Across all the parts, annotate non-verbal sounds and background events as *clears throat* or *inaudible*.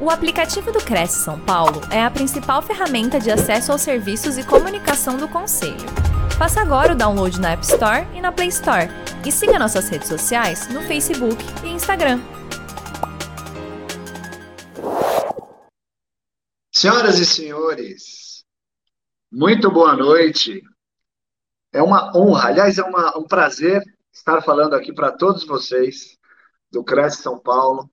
O aplicativo do Cresce São Paulo é a principal ferramenta de acesso aos serviços e comunicação do Conselho. Faça agora o download na App Store e na Play Store. E siga nossas redes sociais no Facebook e Instagram. Senhoras e senhores, muito boa noite. É uma honra, aliás, é uma, um prazer estar falando aqui para todos vocês do Cresce São Paulo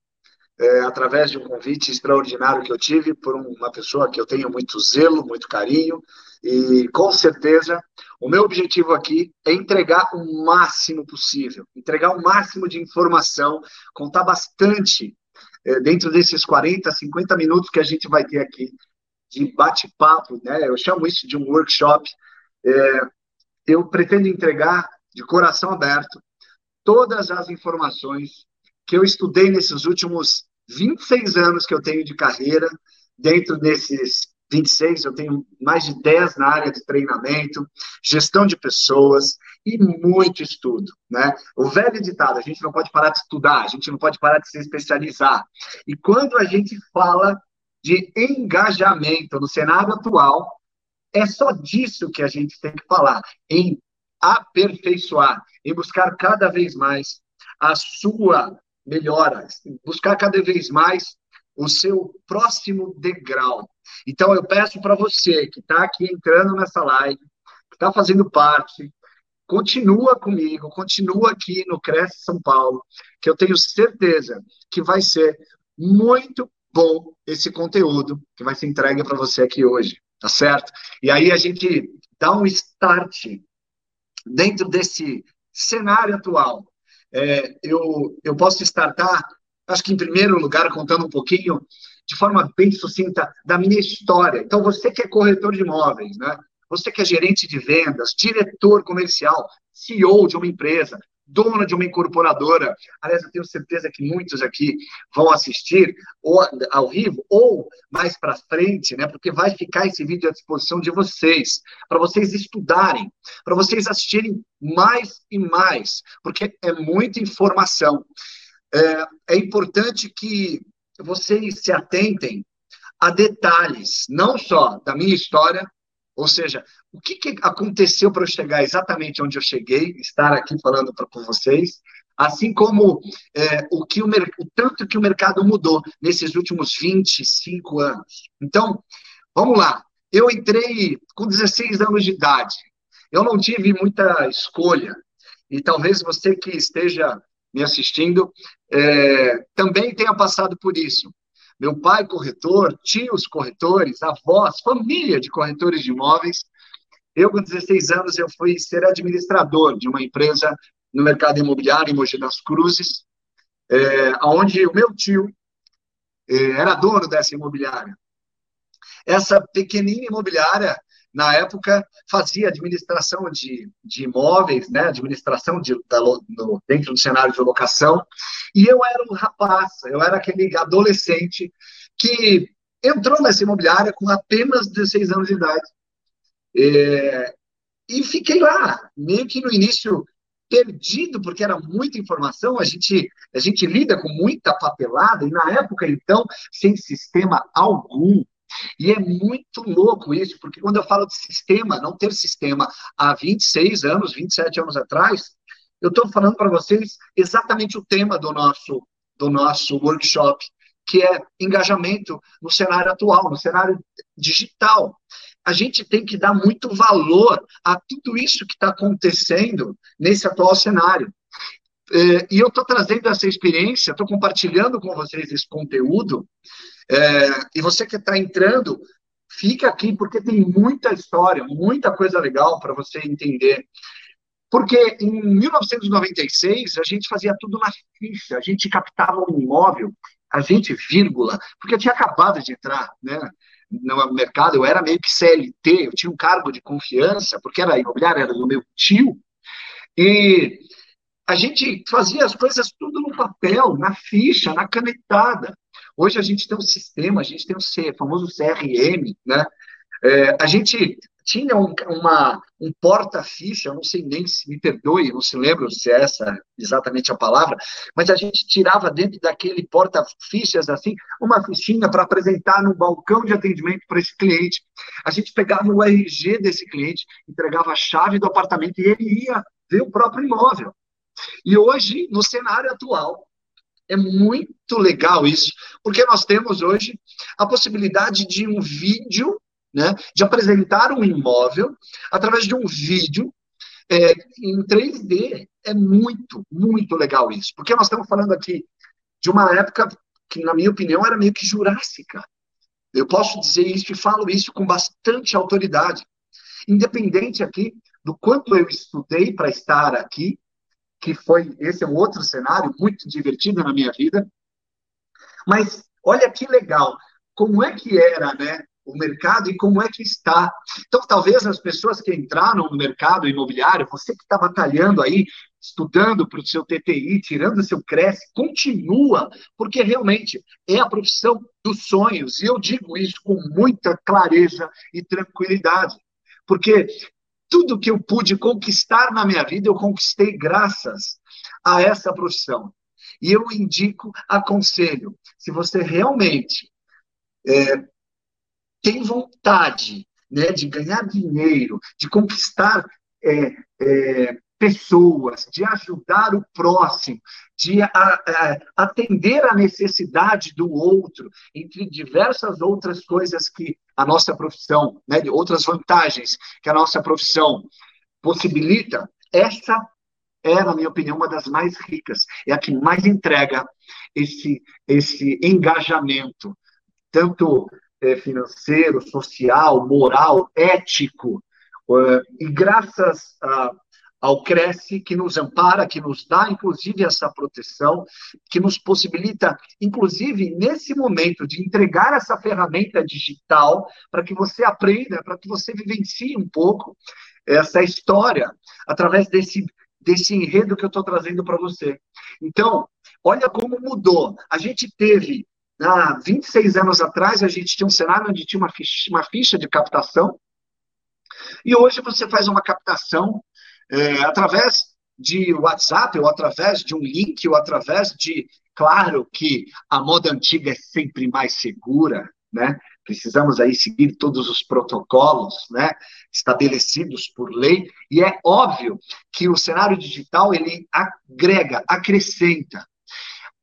é, através de um convite extraordinário que eu tive por uma pessoa que eu tenho muito zelo, muito carinho, e com certeza o meu objetivo aqui é entregar o máximo possível, entregar o máximo de informação, contar bastante é, dentro desses 40, 50 minutos que a gente vai ter aqui de bate-papo, né? Eu chamo isso de um workshop. É, eu pretendo entregar de coração aberto todas as informações que eu estudei nesses últimos 26 anos que eu tenho de carreira. Dentro desses 26, eu tenho mais de 10 na área de treinamento, gestão de pessoas e muito estudo, né? O velho ditado, a gente não pode parar de estudar, a gente não pode parar de se especializar. E quando a gente fala de engajamento no cenário atual, é só disso que a gente tem que falar, em aperfeiçoar, em buscar cada vez mais a sua melhora, buscar cada vez mais o seu próximo degrau. Então, eu peço para você que está aqui entrando nessa live, que está fazendo parte, continua comigo, continua aqui no Cresce São Paulo, que eu tenho certeza que vai ser muito bom esse conteúdo que vai ser entregue para você aqui hoje, tá certo? E aí a gente dá um start dentro desse cenário atual, é, eu, eu posso startar, acho que em primeiro lugar, contando um pouquinho, de forma bem sucinta, da minha história. Então, você que é corretor de imóveis, né? você que é gerente de vendas, diretor comercial, CEO de uma empresa, dona de uma incorporadora. Aliás, eu tenho certeza que muitos aqui vão assistir ou, ao vivo ou mais para frente, né? Porque vai ficar esse vídeo à disposição de vocês, para vocês estudarem, para vocês assistirem mais e mais, porque é muita informação. É, é importante que vocês se atentem a detalhes, não só da minha história, ou seja, o que, que aconteceu para eu chegar exatamente onde eu cheguei, estar aqui falando para com vocês, assim como é, o, que o, o tanto que o mercado mudou nesses últimos 25 anos. Então, vamos lá. Eu entrei com 16 anos de idade. Eu não tive muita escolha. E talvez você que esteja me assistindo é, também tenha passado por isso. Meu pai corretor, tios corretores, avós, família de corretores de imóveis, eu, com 16 anos, eu fui ser administrador de uma empresa no mercado imobiliário em Mogi das Cruzes, é, onde o meu tio é, era dono dessa imobiliária. Essa pequenina imobiliária, na época, fazia administração de, de imóveis, né, administração de, da, no, dentro do cenário de locação, e eu era um rapaz, eu era aquele adolescente que entrou nessa imobiliária com apenas 16 anos de idade. É, e fiquei lá, meio que no início perdido, porque era muita informação, a gente, a gente lida com muita papelada, e na época, então, sem sistema algum. E é muito louco isso, porque quando eu falo de sistema, não ter sistema há 26 anos, 27 anos atrás, eu estou falando para vocês exatamente o tema do nosso, do nosso workshop, que é engajamento no cenário atual, no cenário digital a gente tem que dar muito valor a tudo isso que está acontecendo nesse atual cenário. É, e eu estou trazendo essa experiência, estou compartilhando com vocês esse conteúdo, é, e você que está entrando, fica aqui, porque tem muita história, muita coisa legal para você entender. Porque em 1996, a gente fazia tudo na ficha, a gente captava um imóvel, a gente, vírgula, porque eu tinha acabado de entrar, né? no mercado, eu era meio que CLT, eu tinha um cargo de confiança, porque era imobiliário, era do meu tio, e a gente fazia as coisas tudo no papel, na ficha, na canetada. Hoje a gente tem um sistema, a gente tem o um famoso CRM, né? É, a gente tinha um, uma, um porta-ficha, não sei nem se me perdoe, não se lembro se é essa exatamente a palavra, mas a gente tirava dentro daquele porta-fichas, assim, uma fichinha para apresentar no balcão de atendimento para esse cliente. A gente pegava o RG desse cliente, entregava a chave do apartamento e ele ia ver o próprio imóvel. E hoje, no cenário atual, é muito legal isso, porque nós temos hoje a possibilidade de um vídeo né, de apresentar um imóvel através de um vídeo é, em 3D. É muito, muito legal isso, porque nós estamos falando aqui de uma época que, na minha opinião, era meio que jurássica. Eu posso dizer isso e falo isso com bastante autoridade. Independente aqui do quanto eu estudei para estar aqui, que foi esse é um outro cenário muito divertido na minha vida. Mas olha que legal, como é que era, né, o mercado e como é que está. Então, talvez as pessoas que entraram no mercado imobiliário, você que está batalhando aí, estudando para o seu TTI, tirando o seu CRES, continua, porque realmente é a profissão dos sonhos. E eu digo isso com muita clareza e tranquilidade. Porque tudo que eu pude conquistar na minha vida, eu conquistei graças a essa profissão. E eu indico, aconselho, se você realmente é, tem vontade né, de ganhar dinheiro, de conquistar é, é, pessoas, de ajudar o próximo, de a, a, atender a necessidade do outro, entre diversas outras coisas que a nossa profissão, né, outras vantagens que a nossa profissão possibilita, essa é, na minha opinião, uma das mais ricas, é a que mais entrega esse, esse engajamento, tanto é, financeiro, social, moral, ético. Uh, e graças a, ao Cresce, que nos ampara, que nos dá, inclusive, essa proteção, que nos possibilita, inclusive, nesse momento, de entregar essa ferramenta digital para que você aprenda, para que você vivencie um pouco essa história através desse, desse enredo que eu estou trazendo para você. Então, olha como mudou. A gente teve Há 26 anos atrás, a gente tinha um cenário onde tinha uma ficha, uma ficha de captação, e hoje você faz uma captação é, através de WhatsApp, ou através de um link, ou através de. Claro que a moda antiga é sempre mais segura, né? Precisamos aí seguir todos os protocolos, né, estabelecidos por lei, e é óbvio que o cenário digital ele agrega, acrescenta.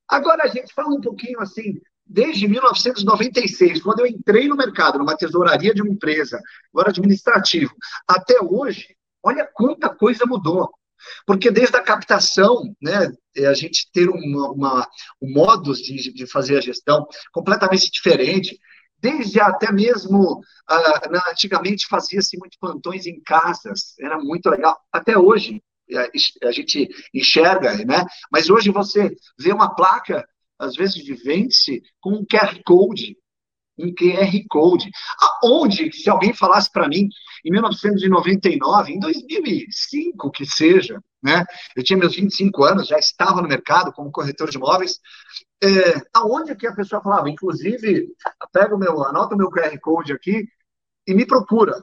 Agora a gente fala um pouquinho assim desde 1996, quando eu entrei no mercado, numa tesouraria de uma empresa, agora administrativo, até hoje, olha quanta coisa mudou. Porque desde a captação, né, é a gente ter uma, uma um modo de, de fazer a gestão completamente diferente, desde até mesmo, uh, antigamente fazia-se muito plantões em casas, era muito legal, até hoje, a gente enxerga, né? Mas hoje você vê uma placa às vezes vende-se com um QR Code, um QR Code. Aonde, se alguém falasse para mim, em 1999, em 2005 que seja, né, eu tinha meus 25 anos, já estava no mercado como corretor de imóveis, é, aonde que a pessoa falava, inclusive, pega o meu, anota o meu QR Code aqui e me procura.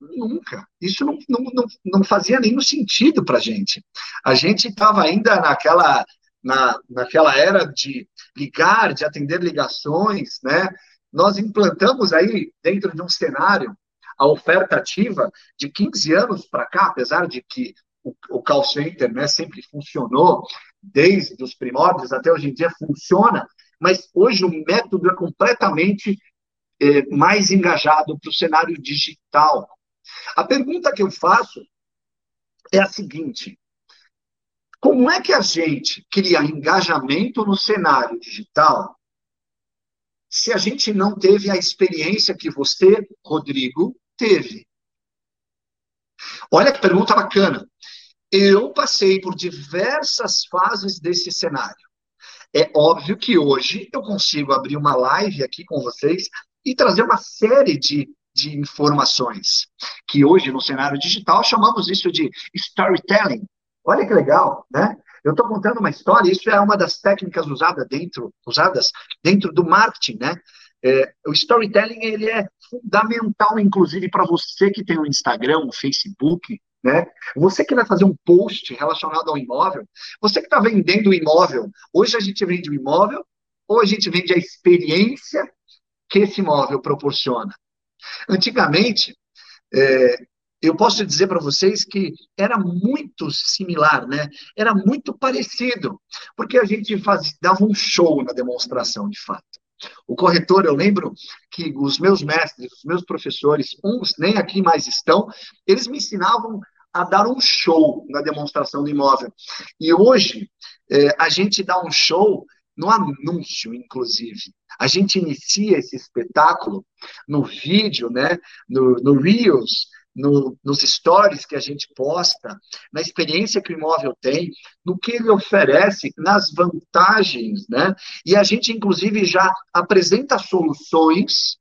Nunca. Isso não, não, não, não fazia nenhum sentido para a gente. A gente estava ainda naquela na, naquela era de ligar, de atender ligações, né? Nós implantamos aí, dentro de um cenário, a oferta ativa de 15 anos para cá, apesar de que o, o call center né, sempre funcionou, desde os primórdios até hoje em dia funciona, mas hoje o método é completamente é, mais engajado para o cenário digital. A pergunta que eu faço é a seguinte: como é que a gente cria engajamento no cenário digital se a gente não teve a experiência que você, Rodrigo, teve? Olha que pergunta bacana. Eu passei por diversas fases desse cenário. É óbvio que hoje eu consigo abrir uma live aqui com vocês e trazer uma série de, de informações, que hoje no cenário digital chamamos isso de storytelling, Olha que legal, né? Eu estou contando uma história, isso é uma das técnicas usada dentro, usadas dentro do marketing, né? É, o storytelling ele é fundamental, inclusive, para você que tem um Instagram, um Facebook, né? Você que vai fazer um post relacionado ao imóvel, você que está vendendo o imóvel, hoje a gente vende o imóvel ou a gente vende a experiência que esse imóvel proporciona. Antigamente, é, eu posso dizer para vocês que era muito similar, né? Era muito parecido, porque a gente faz, dava um show na demonstração, de fato. O corretor, eu lembro que os meus mestres, os meus professores, uns nem aqui mais estão, eles me ensinavam a dar um show na demonstração do imóvel. E hoje, é, a gente dá um show no anúncio, inclusive. A gente inicia esse espetáculo no vídeo, né, no, no Reels, no, nos stories que a gente posta, na experiência que o imóvel tem, no que ele oferece, nas vantagens, né? E a gente, inclusive, já apresenta soluções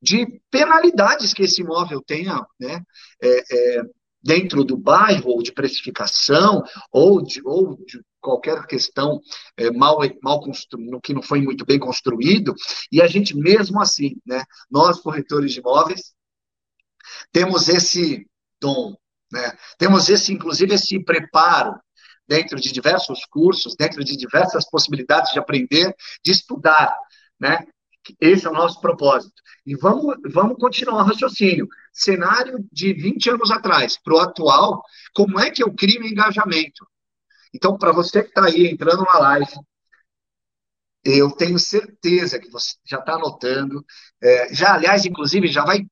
de penalidades que esse imóvel tenha, né? É, é, dentro do bairro, ou de precificação, ou de, ou de qualquer questão é, mal, mal construído, que não foi muito bem construído, e a gente mesmo assim, né, nós corretores de imóveis, temos esse dom, né, temos esse, inclusive, esse preparo dentro de diversos cursos, dentro de diversas possibilidades de aprender, de estudar, né, esse é o nosso propósito. E vamos, vamos continuar o raciocínio. Cenário de 20 anos atrás para o atual, como é que eu crio engajamento? Então, para você que está aí entrando na live, eu tenho certeza que você já está anotando. É, já, aliás, inclusive, já vai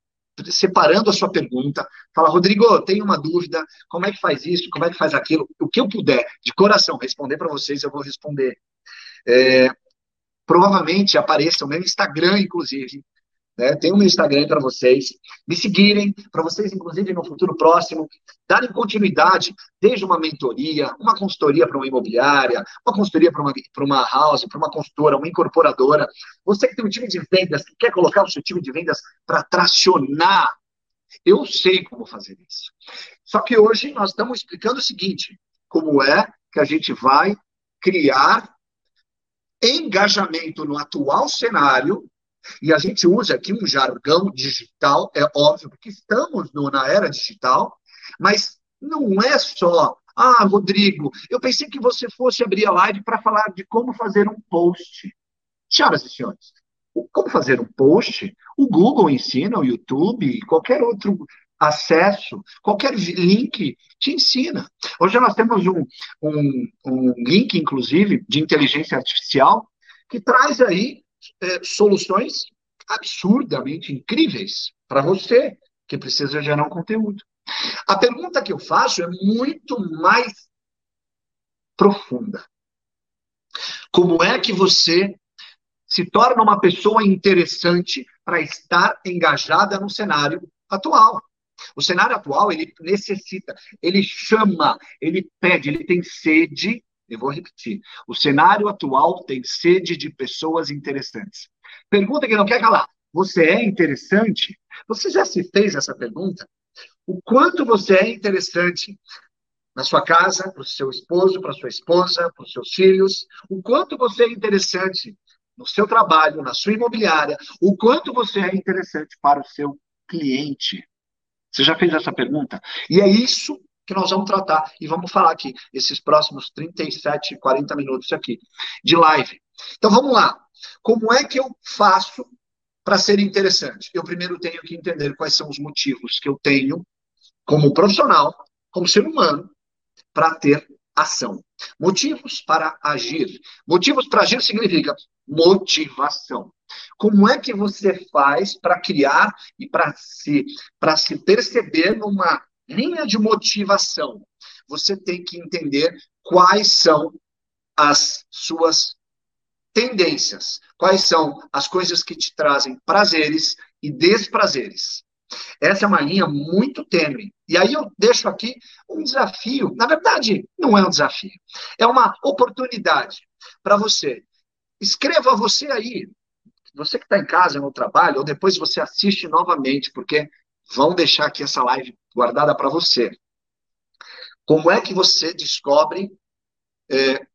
separando a sua pergunta. Fala, Rodrigo, tenho uma dúvida. Como é que faz isso? Como é que faz aquilo? O que eu puder, de coração, responder para vocês, eu vou responder. É, provavelmente apareça o meu Instagram, inclusive. Né? Tem meu Instagram para vocês me seguirem, para vocês, inclusive, no futuro próximo, darem continuidade, desde uma mentoria, uma consultoria para uma imobiliária, uma consultoria para uma, uma house, para uma consultora, uma incorporadora. Você que tem um time de vendas, que quer colocar o seu time de vendas para tracionar, eu sei como fazer isso. Só que hoje nós estamos explicando o seguinte: como é que a gente vai criar engajamento no atual cenário, e a gente usa aqui um jargão digital, é óbvio, porque estamos na era digital, mas não é só, ah, Rodrigo, eu pensei que você fosse abrir a live para falar de como fazer um post. Senhoras e senhores, como fazer um post, o Google ensina, o YouTube, qualquer outro acesso, qualquer link te ensina. Hoje nós temos um, um, um link, inclusive, de inteligência artificial, que traz aí é, soluções absurdamente incríveis para você que precisa gerar um conteúdo. A pergunta que eu faço é muito mais profunda. Como é que você se torna uma pessoa interessante para estar engajada no cenário atual? O cenário atual, ele necessita, ele chama, ele pede, ele tem sede, eu vou repetir. O cenário atual tem sede de pessoas interessantes. Pergunta que não quer calar. Você é interessante? Você já se fez essa pergunta? O quanto você é interessante na sua casa, para o seu esposo, para sua esposa, para os seus filhos? O quanto você é interessante no seu trabalho, na sua imobiliária? O quanto você é interessante para o seu cliente? Você já fez essa pergunta? E é isso que nós vamos tratar e vamos falar aqui, esses próximos 37, 40 minutos aqui de live. Então vamos lá. Como é que eu faço para ser interessante? Eu primeiro tenho que entender quais são os motivos que eu tenho como profissional, como ser humano, para ter ação. Motivos para agir. Motivos para agir significa motivação. Como é que você faz para criar e para se, para se perceber numa linha de motivação? Você tem que entender quais são as suas tendências, quais são as coisas que te trazem prazeres e desprazeres. Essa é uma linha muito tênue. E aí eu deixo aqui um desafio. Na verdade, não é um desafio. É uma oportunidade para você. Escreva você aí, você que está em casa, no trabalho, ou depois você assiste novamente, porque vão deixar aqui essa live guardada para você. Como é que você descobre, é,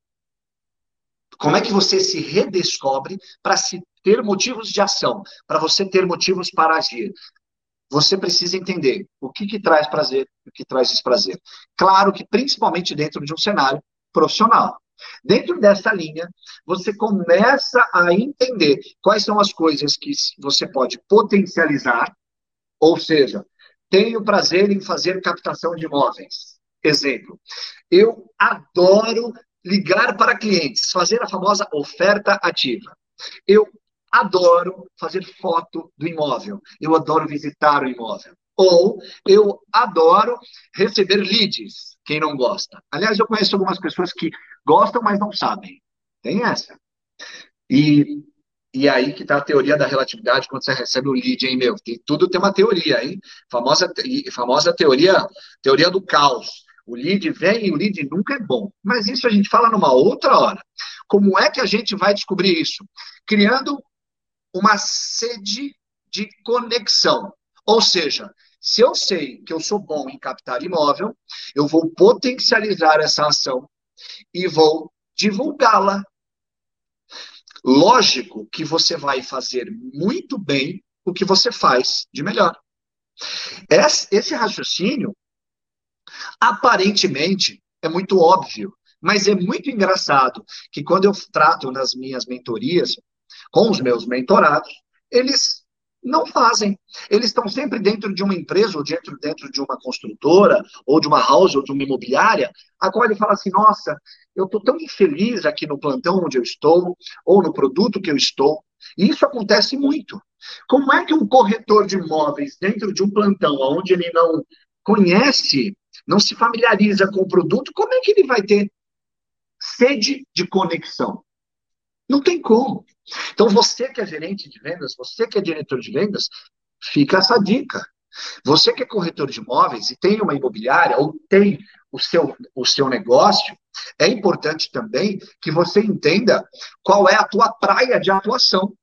como é que você se redescobre para se ter motivos de ação, para você ter motivos para agir, você precisa entender o que, que traz prazer o que traz desprazer. Claro que principalmente dentro de um cenário profissional. Dentro dessa linha, você começa a entender quais são as coisas que você pode potencializar, ou seja, tenho prazer em fazer captação de imóveis. Exemplo, eu adoro ligar para clientes, fazer a famosa oferta ativa. Eu adoro fazer foto do imóvel, eu adoro visitar o imóvel. Ou eu adoro receber leads, quem não gosta. Aliás, eu conheço algumas pessoas que gostam, mas não sabem. Tem essa. E, e aí que está a teoria da relatividade quando você recebe o lead, hein, meu? Tem, tudo tem uma teoria, hein? Famosa, famosa teoria, teoria do caos. O lead vem e o lead nunca é bom. Mas isso a gente fala numa outra hora. Como é que a gente vai descobrir isso? Criando uma sede de conexão. Ou seja, se eu sei que eu sou bom em captar imóvel, eu vou potencializar essa ação e vou divulgá-la. Lógico que você vai fazer muito bem o que você faz de melhor. Esse raciocínio, aparentemente, é muito óbvio, mas é muito engraçado que quando eu trato nas minhas mentorias com os meus mentorados, eles não fazem. Eles estão sempre dentro de uma empresa, ou dentro, dentro de uma construtora, ou de uma house, ou de uma imobiliária, a qual ele fala assim: nossa, eu estou tão infeliz aqui no plantão onde eu estou, ou no produto que eu estou. E isso acontece muito. Como é que um corretor de imóveis, dentro de um plantão, onde ele não conhece, não se familiariza com o produto, como é que ele vai ter sede de conexão? Não tem como. Então, você que é gerente de vendas, você que é diretor de vendas, fica essa dica. Você que é corretor de imóveis e tem uma imobiliária ou tem o seu, o seu negócio, é importante também que você entenda qual é a tua praia de atuação.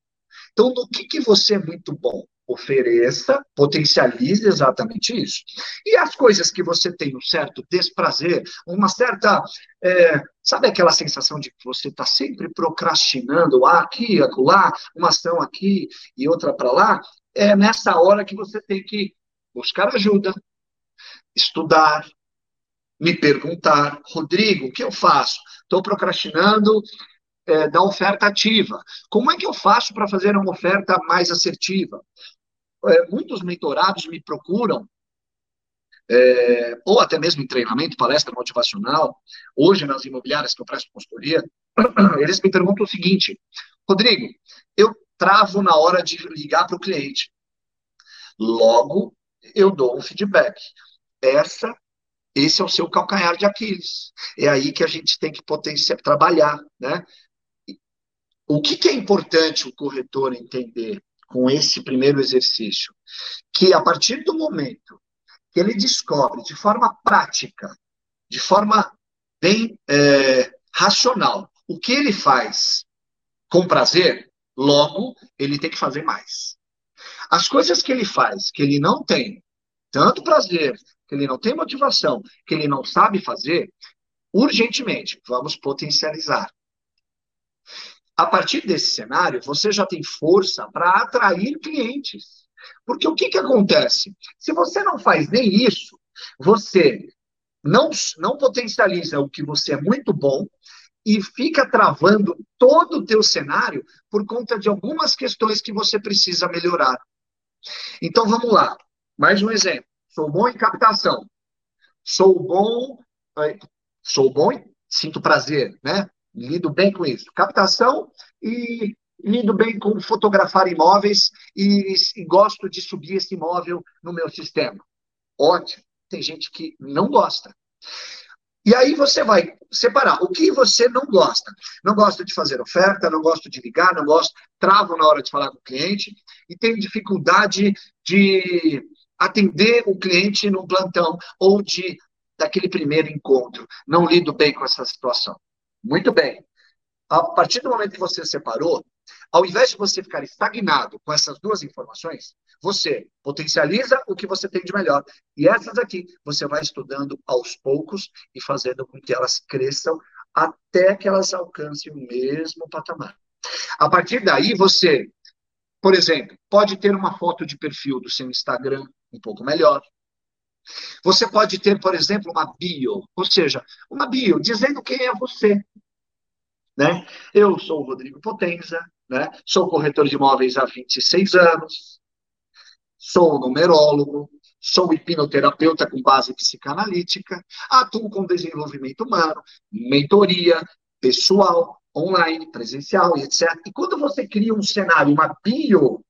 Então, no que, que você é muito bom? Ofereça, potencialize exatamente isso. E as coisas que você tem um certo desprazer, uma certa. É, sabe aquela sensação de que você está sempre procrastinando, ah, aqui, acolá, uma ação aqui e outra para lá? É nessa hora que você tem que buscar ajuda, estudar, me perguntar, Rodrigo, o que eu faço? Estou procrastinando é, da oferta ativa. Como é que eu faço para fazer uma oferta mais assertiva? É, muitos mentorados me procuram, é, ou até mesmo em treinamento, palestra motivacional, hoje nas imobiliárias que eu presto consultoria, *clears throat* eles me perguntam o seguinte: Rodrigo, eu travo na hora de ligar para o cliente. Logo, eu dou um feedback. Essa, esse é o seu calcanhar de Aquiles. É aí que a gente tem que potenciar, trabalhar, né? O que, que é importante o corretor entender com esse primeiro exercício? Que a partir do momento que ele descobre de forma prática, de forma bem é, racional, o que ele faz com prazer, logo ele tem que fazer mais. As coisas que ele faz, que ele não tem tanto prazer, que ele não tem motivação, que ele não sabe fazer, urgentemente vamos potencializar a partir desse cenário, você já tem força para atrair clientes. Porque o que, que acontece? Se você não faz nem isso, você não, não potencializa o que você é muito bom e fica travando todo o teu cenário por conta de algumas questões que você precisa melhorar. Então vamos lá. Mais um exemplo. Sou bom em captação. Sou bom, eh, sou bom sinto prazer, né? Lido bem com isso. Captação e lido bem com fotografar imóveis e, e gosto de subir esse imóvel no meu sistema. Ótimo. Tem gente que não gosta. E aí você vai separar o que você não gosta. Não gosta de fazer oferta, não gosta de ligar, não gosta, travo na hora de falar com o cliente e tem dificuldade de atender o cliente no plantão ou de daquele primeiro encontro. Não lido bem com essa situação. Muito bem. A partir do momento que você separou, ao invés de você ficar estagnado com essas duas informações, você potencializa o que você tem de melhor. E essas aqui você vai estudando aos poucos e fazendo com que elas cresçam até que elas alcancem o mesmo patamar. A partir daí, você, por exemplo, pode ter uma foto de perfil do seu Instagram um pouco melhor. Você pode ter, por exemplo, uma bio, ou seja, uma bio dizendo quem é você. Né? Eu sou o Rodrigo Potenza, né? sou corretor de imóveis há 26 anos, sou numerólogo, sou hipnoterapeuta com base psicanalítica, atuo com desenvolvimento humano, mentoria pessoal, online, presencial etc. E quando você cria um cenário, uma bio,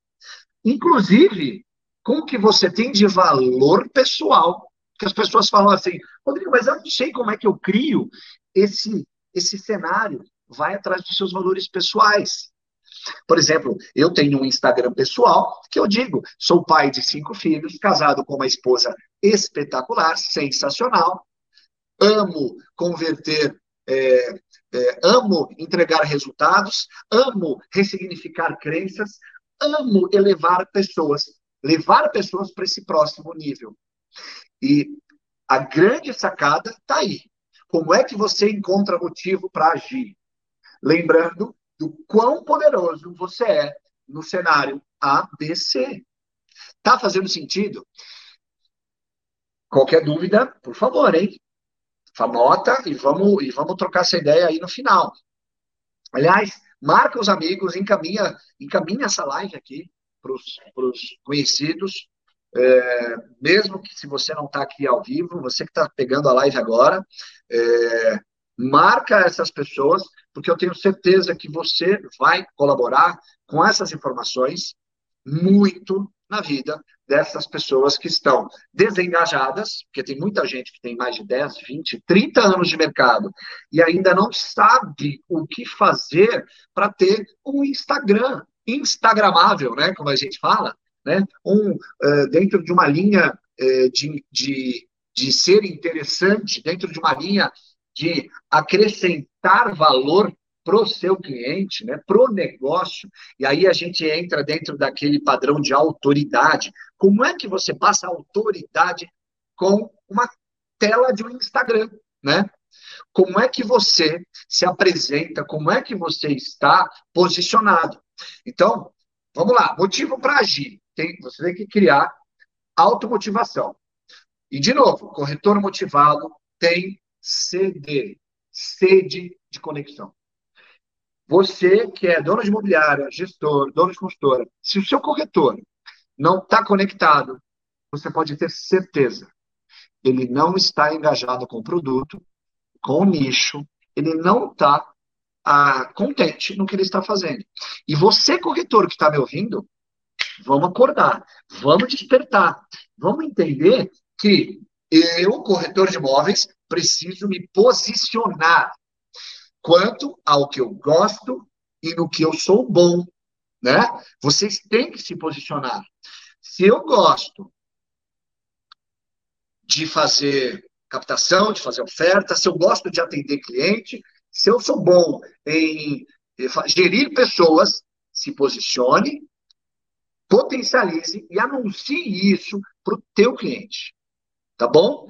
inclusive com o que você tem de valor pessoal, que as pessoas falam assim, Rodrigo, mas eu não sei como é que eu crio esse, esse cenário. Vai atrás dos seus valores pessoais. Por exemplo, eu tenho um Instagram pessoal que eu digo: sou pai de cinco filhos, casado com uma esposa espetacular, sensacional, amo converter é, é, amo entregar resultados, amo ressignificar crenças, amo elevar pessoas, levar pessoas para esse próximo nível. E a grande sacada está aí. Como é que você encontra motivo para agir? Lembrando do quão poderoso você é no cenário A, B, C. Tá fazendo sentido? Qualquer dúvida, por favor, hein? Anota e vamos, e vamos trocar essa ideia aí no final. Aliás, marca os amigos, encaminha, encaminha essa live aqui para os conhecidos. É, mesmo que se você não está aqui ao vivo, você que está pegando a live agora, é, marca essas pessoas, porque eu tenho certeza que você vai colaborar com essas informações muito na vida dessas pessoas que estão desengajadas, porque tem muita gente que tem mais de 10, 20, 30 anos de mercado e ainda não sabe o que fazer para ter um Instagram instagramável, né, como a gente fala, né, um, uh, dentro de uma linha uh, de, de, de ser interessante, dentro de uma linha de acrescentar valor para o seu cliente, né, para o negócio, e aí a gente entra dentro daquele padrão de autoridade. Como é que você passa autoridade com uma tela de um Instagram, né? Como é que você se apresenta, como é que você está posicionado. Então, vamos lá, motivo para agir. Tem, você tem que criar automotivação. E, de novo, corretor motivado tem CD, sede de conexão. Você que é dono de imobiliária, gestor, dono de consultora, se o seu corretor não está conectado, você pode ter certeza, ele não está engajado com o produto, com o nicho, ele não está contente no que ele está fazendo. E você, corretor que está me ouvindo, vamos acordar, vamos despertar, vamos entender que eu, corretor de imóveis, preciso me posicionar quanto ao que eu gosto e no que eu sou bom, né? Vocês têm que se posicionar. Se eu gosto de fazer captação, de fazer oferta, se eu gosto de atender cliente, se eu sou bom em gerir pessoas, se posicione, potencialize e anuncie isso para o teu cliente. Tá bom?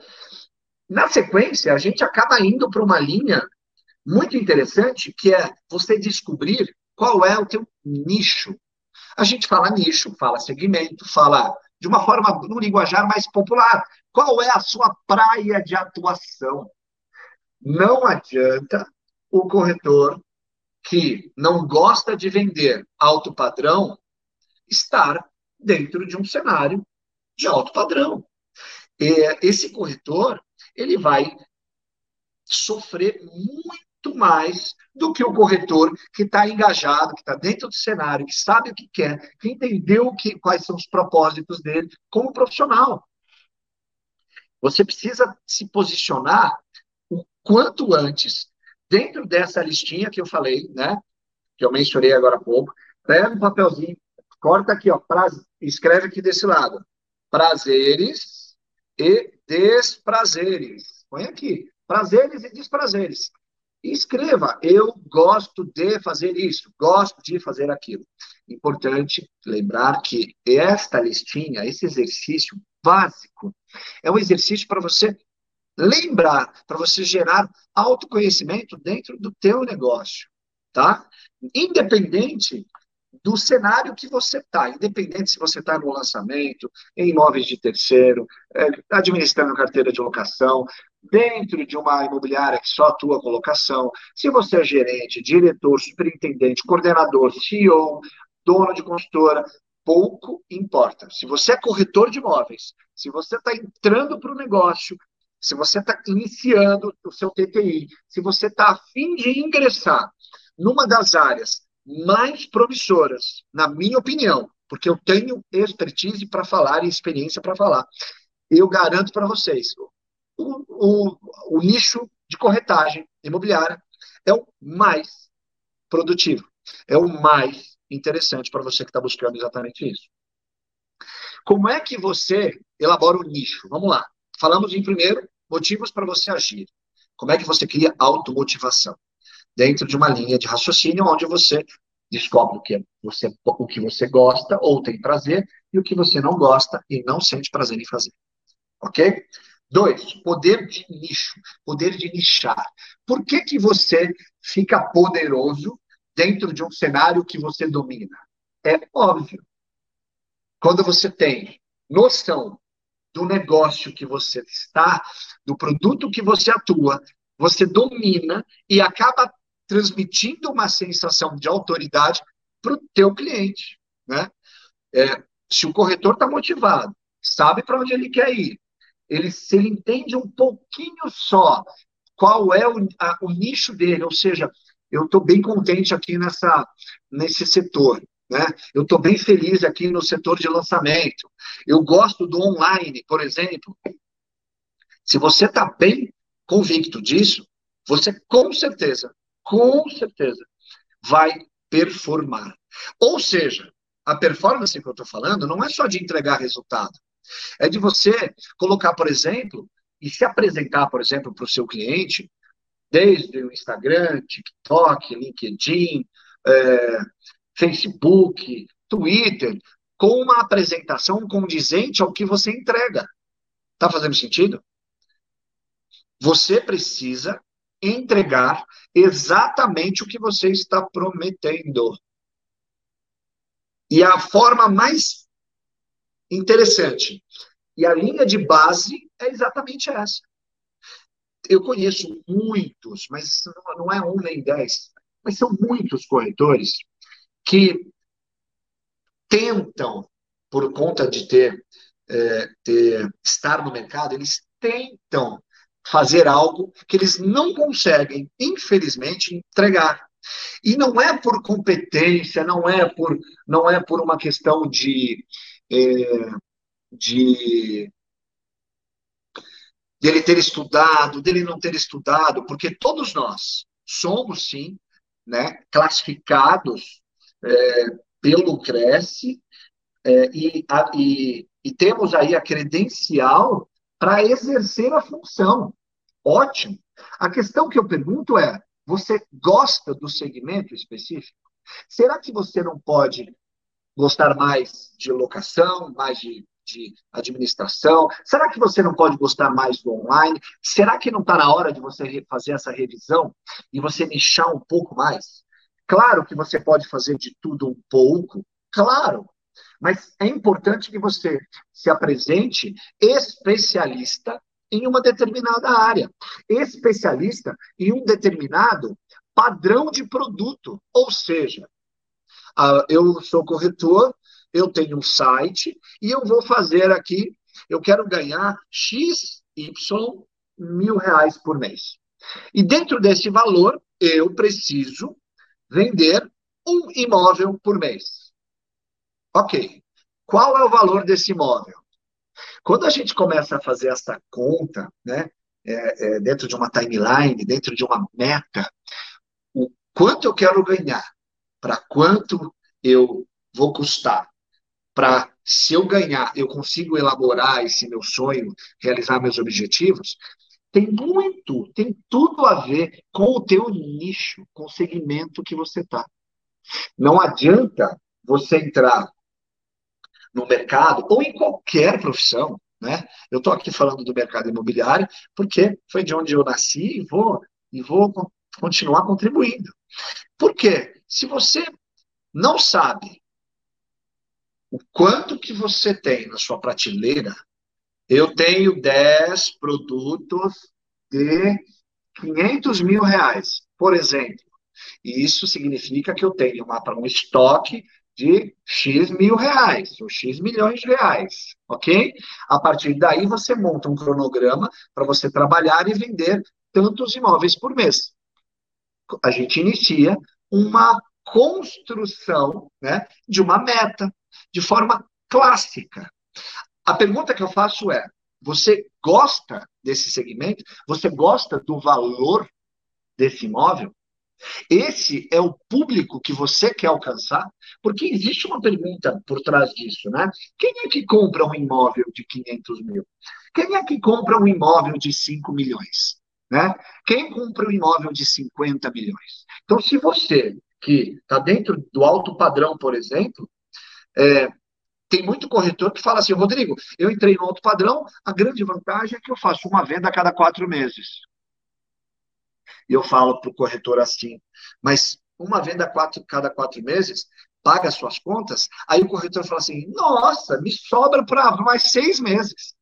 Na sequência, a gente acaba indo para uma linha muito interessante, que é você descobrir qual é o teu nicho. A gente fala nicho, fala segmento, fala de uma forma, no linguajar mais popular. Qual é a sua praia de atuação? Não adianta o corretor que não gosta de vender alto padrão estar dentro de um cenário de alto padrão. Esse corretor, ele vai sofrer muito mais do que o corretor que está engajado, que está dentro do cenário, que sabe o que quer, que entendeu que, quais são os propósitos dele como profissional. Você precisa se posicionar o quanto antes dentro dessa listinha que eu falei, né? Que eu mencionei agora há pouco. Pega um papelzinho, corta aqui, ó, pra, escreve aqui desse lado. Prazeres e desprazeres. Põe aqui. Prazeres e desprazeres. Escreva, eu gosto de fazer isso, gosto de fazer aquilo. Importante lembrar que esta listinha, esse exercício básico, é um exercício para você lembrar, para você gerar autoconhecimento dentro do teu negócio, tá? independente do cenário que você está, independente se você está no lançamento, em imóveis de terceiro, é, administrando carteira de locação, dentro de uma imobiliária que só atua com locação, se você é gerente, diretor, superintendente, coordenador, CEO, dono de consultora, pouco importa. Se você é corretor de imóveis, se você está entrando para o negócio, se você está iniciando o seu TTI, se você está a fim de ingressar numa das áreas mais promissoras, na minha opinião, porque eu tenho expertise para falar e experiência para falar, eu garanto para vocês, o, o, o nicho de corretagem imobiliária é o mais produtivo, é o mais interessante para você que está buscando exatamente isso. Como é que você elabora o nicho? Vamos lá. Falamos em primeiro motivos para você agir. Como é que você cria automotivação? Dentro de uma linha de raciocínio onde você descobre o que você, o que você gosta ou tem prazer e o que você não gosta e não sente prazer em fazer. Ok? Dois, poder de nicho, poder de nichar. Por que, que você fica poderoso dentro de um cenário que você domina? É óbvio. Quando você tem noção do negócio que você está, do produto que você atua, você domina e acaba transmitindo uma sensação de autoridade para o teu cliente, né? É, se o corretor está motivado, sabe para onde ele quer ir, ele se ele entende um pouquinho só qual é o, a, o nicho dele, ou seja, eu estou bem contente aqui nessa nesse setor, né? Eu estou bem feliz aqui no setor de lançamento. Eu gosto do online, por exemplo. Se você está bem convicto disso, você com certeza, com certeza, vai performar. Ou seja, a performance que eu estou falando não é só de entregar resultado. É de você colocar, por exemplo, e se apresentar, por exemplo, para o seu cliente, desde o Instagram, TikTok, LinkedIn, é, Facebook, Twitter, com uma apresentação condizente ao que você entrega. Está fazendo sentido? Você precisa entregar exatamente o que você está prometendo. E a forma mais interessante e a linha de base é exatamente essa. Eu conheço muitos, mas não é um nem dez, mas são muitos corretores que tentam, por conta de ter, é, ter estar no mercado, eles tentam fazer algo que eles não conseguem, infelizmente, entregar. E não é por competência, não é por, não é por uma questão de, é, de dele ter estudado, dele não ter estudado, porque todos nós somos sim, né, classificados é, pelo Cresce é, e, a, e, e temos aí a credencial para exercer a função. Ótimo. A questão que eu pergunto é: você gosta do segmento específico? Será que você não pode gostar mais de locação, mais de, de administração? Será que você não pode gostar mais do online? Será que não está na hora de você fazer essa revisão e você nichar um pouco mais? Claro que você pode fazer de tudo um pouco, claro, mas é importante que você se apresente especialista em uma determinada área, especialista em um determinado padrão de produto. Ou seja, eu sou corretor, eu tenho um site e eu vou fazer aqui, eu quero ganhar X, Y mil reais por mês. E dentro desse valor, eu preciso vender um imóvel por mês. Ok. Qual é o valor desse imóvel? Quando a gente começa a fazer essa conta, né, é, é, dentro de uma timeline, dentro de uma meta, o quanto eu quero ganhar, para quanto eu vou custar, para se eu ganhar, eu consigo elaborar esse meu sonho, realizar meus objetivos, tem muito, tem tudo a ver com o teu nicho, com o segmento que você está. Não adianta você entrar no mercado ou em qualquer profissão, né? Eu estou aqui falando do mercado imobiliário porque foi de onde eu nasci e vou e vou continuar contribuindo. Por quê? se você não sabe o quanto que você tem na sua prateleira, eu tenho 10 produtos de 500 mil reais, por exemplo. E isso significa que eu tenho uma, um estoque de X mil reais, ou X milhões de reais, ok? A partir daí você monta um cronograma para você trabalhar e vender tantos imóveis por mês. A gente inicia uma construção né, de uma meta, de forma clássica. A pergunta que eu faço é: você gosta desse segmento? Você gosta do valor desse imóvel? Esse é o público que você quer alcançar? Porque existe uma pergunta por trás disso, né? Quem é que compra um imóvel de 500 mil? Quem é que compra um imóvel de 5 milhões? Né? Quem compra um imóvel de 50 milhões? Então, se você que está dentro do alto padrão, por exemplo, é, tem muito corretor que fala assim, Rodrigo, eu entrei no alto padrão, a grande vantagem é que eu faço uma venda a cada quatro meses. E eu falo para o corretor assim, mas uma venda quatro, cada quatro meses, paga as suas contas, aí o corretor fala assim, nossa, me sobra para mais seis meses.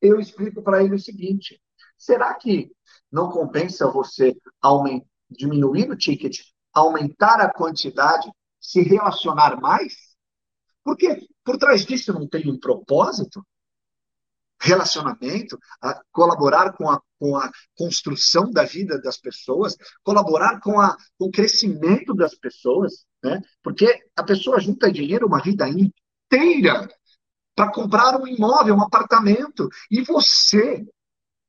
Eu explico para ele o seguinte, será que não compensa você aumentar, diminuir o ticket, aumentar a quantidade, se relacionar mais? Porque por trás disso não tem um propósito? relacionamento, colaborar com a, com a construção da vida das pessoas, colaborar com, a, com o crescimento das pessoas, né? Porque a pessoa junta dinheiro uma vida inteira para comprar um imóvel, um apartamento, e você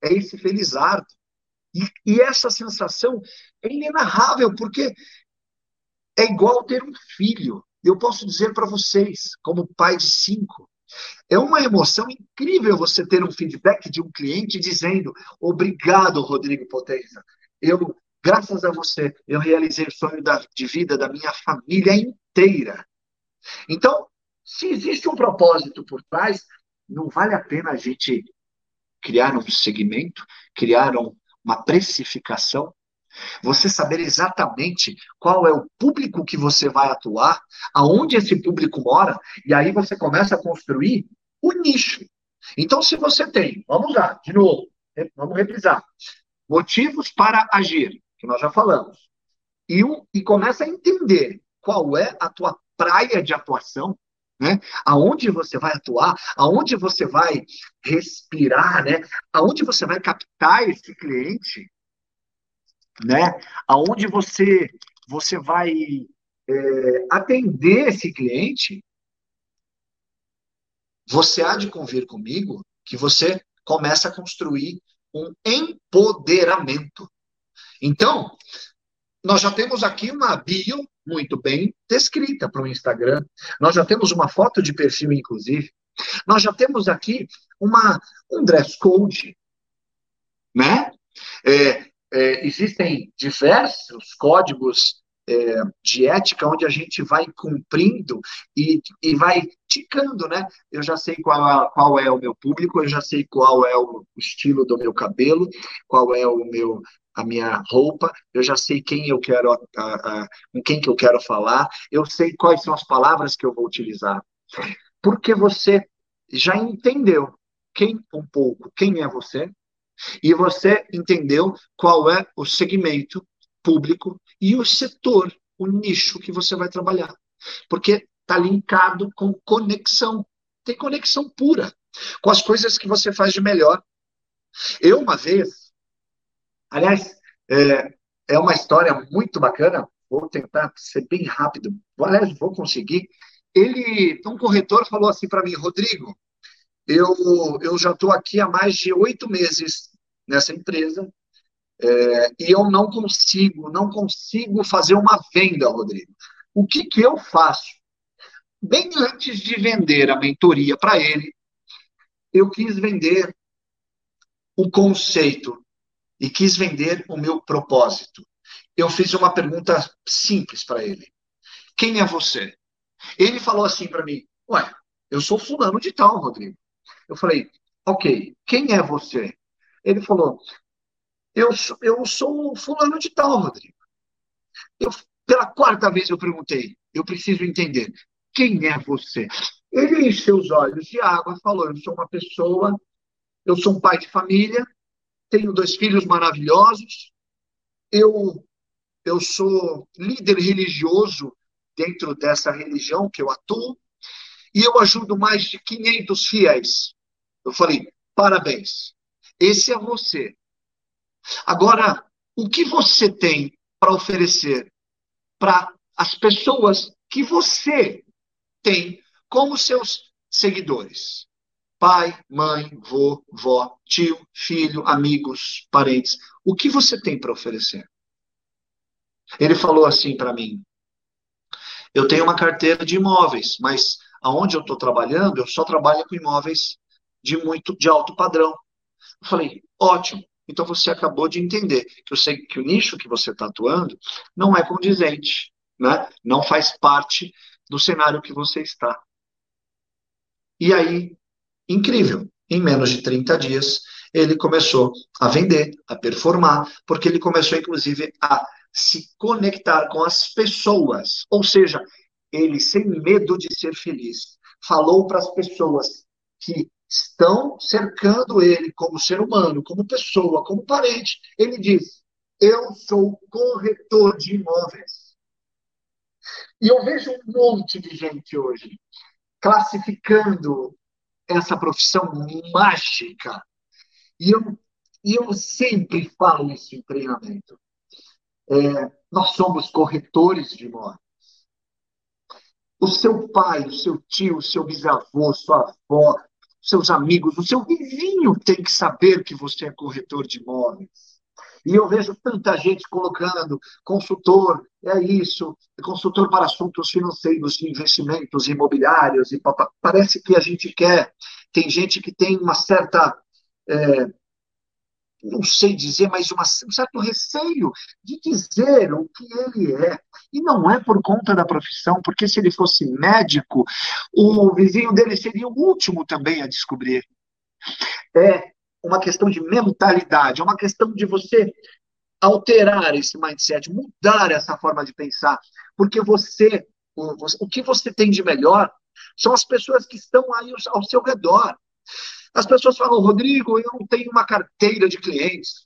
é esse felizardo. E, e essa sensação é inenarrável, porque é igual ter um filho. Eu posso dizer para vocês, como pai de cinco, é uma emoção incrível você ter um feedback de um cliente dizendo: Obrigado, Rodrigo Potenza. Eu, graças a você, eu realizei o sonho da, de vida da minha família inteira. Então, se existe um propósito por trás, não vale a pena a gente criar um segmento, criar um, uma precificação você saber exatamente qual é o público que você vai atuar, aonde esse público mora, e aí você começa a construir o nicho. Então, se você tem, vamos lá, de novo, vamos reprisar, motivos para agir, que nós já falamos, e, um, e começa a entender qual é a tua praia de atuação, né? Aonde você vai atuar, aonde você vai respirar, né? Aonde você vai captar esse cliente, né? Aonde você você vai é, atender esse cliente, você há de convir comigo que você começa a construir um empoderamento. Então, nós já temos aqui uma bio muito bem descrita para o Instagram. Nós já temos uma foto de perfil, inclusive. Nós já temos aqui uma, um dress code, né? É, é, existem diversos códigos é, de ética onde a gente vai cumprindo e, e vai ticando, né? Eu já sei qual, qual é o meu público, eu já sei qual é o estilo do meu cabelo, qual é o meu a minha roupa, eu já sei quem eu quero, a, a, com quem que eu quero falar, eu sei quais são as palavras que eu vou utilizar. Porque você já entendeu quem um pouco, quem é você, e você entendeu qual é o segmento público e o setor, o nicho que você vai trabalhar. Porque está linkado com conexão. Tem conexão pura com as coisas que você faz de melhor. Eu, uma vez, aliás, é, é uma história muito bacana, vou tentar ser bem rápido, aliás, vou conseguir. Ele, um corretor falou assim para mim, Rodrigo, eu, eu já estou aqui há mais de oito meses nessa empresa é, e eu não consigo, não consigo fazer uma venda, Rodrigo. O que, que eu faço? Bem antes de vender a mentoria para ele, eu quis vender o conceito e quis vender o meu propósito. Eu fiz uma pergunta simples para ele: Quem é você? Ele falou assim para mim: Ué, eu sou fulano de tal, Rodrigo. Eu falei: Ok, quem é você? Ele falou: Eu, eu sou fulano de tal, Rodrigo. Eu Pela quarta vez eu perguntei, eu preciso entender, quem é você? Ele encheu os olhos de água, falou, eu sou uma pessoa, eu sou um pai de família, tenho dois filhos maravilhosos, eu, eu sou líder religioso dentro dessa religião que eu atuo, e eu ajudo mais de 500 fiéis. Eu falei, parabéns, esse é você. Agora, o que você tem para oferecer para as pessoas que você tem como seus seguidores? Pai, mãe, vô, vó, tio, filho, amigos, parentes. O que você tem para oferecer? Ele falou assim para mim: Eu tenho uma carteira de imóveis, mas aonde eu estou trabalhando, eu só trabalho com imóveis de muito de alto padrão. Eu falei: Ótimo. Então você acabou de entender que eu sei que o nicho que você está atuando não é condizente, né? Não faz parte do cenário que você está. E aí, incrível, em menos de 30 dias, ele começou a vender, a performar, porque ele começou, inclusive, a se conectar com as pessoas. Ou seja, ele, sem medo de ser feliz, falou para as pessoas que estão cercando ele como ser humano, como pessoa, como parente. Ele diz: Eu sou corretor de imóveis. E eu vejo um monte de gente hoje classificando essa profissão mágica. E eu, e eu sempre falo isso em treinamento. É, nós somos corretores de imóveis. O seu pai, o seu tio, o seu bisavô, sua avó, seus amigos, o seu vizinho tem que saber que você é corretor de imóveis. E eu vejo tanta gente colocando consultor, é isso, consultor para assuntos financeiros investimentos imobiliários, e parece que a gente quer. Tem gente que tem uma certa é, não sei dizer, mas uma, um certo receio de dizer o que ele é. E não é por conta da profissão, porque se ele fosse médico, o vizinho dele seria o último também a descobrir. É uma questão de mentalidade, é uma questão de você alterar esse mindset, mudar essa forma de pensar, porque você, o, o que você tem de melhor são as pessoas que estão aí ao seu redor. As pessoas falam, Rodrigo, eu não tenho uma carteira de clientes.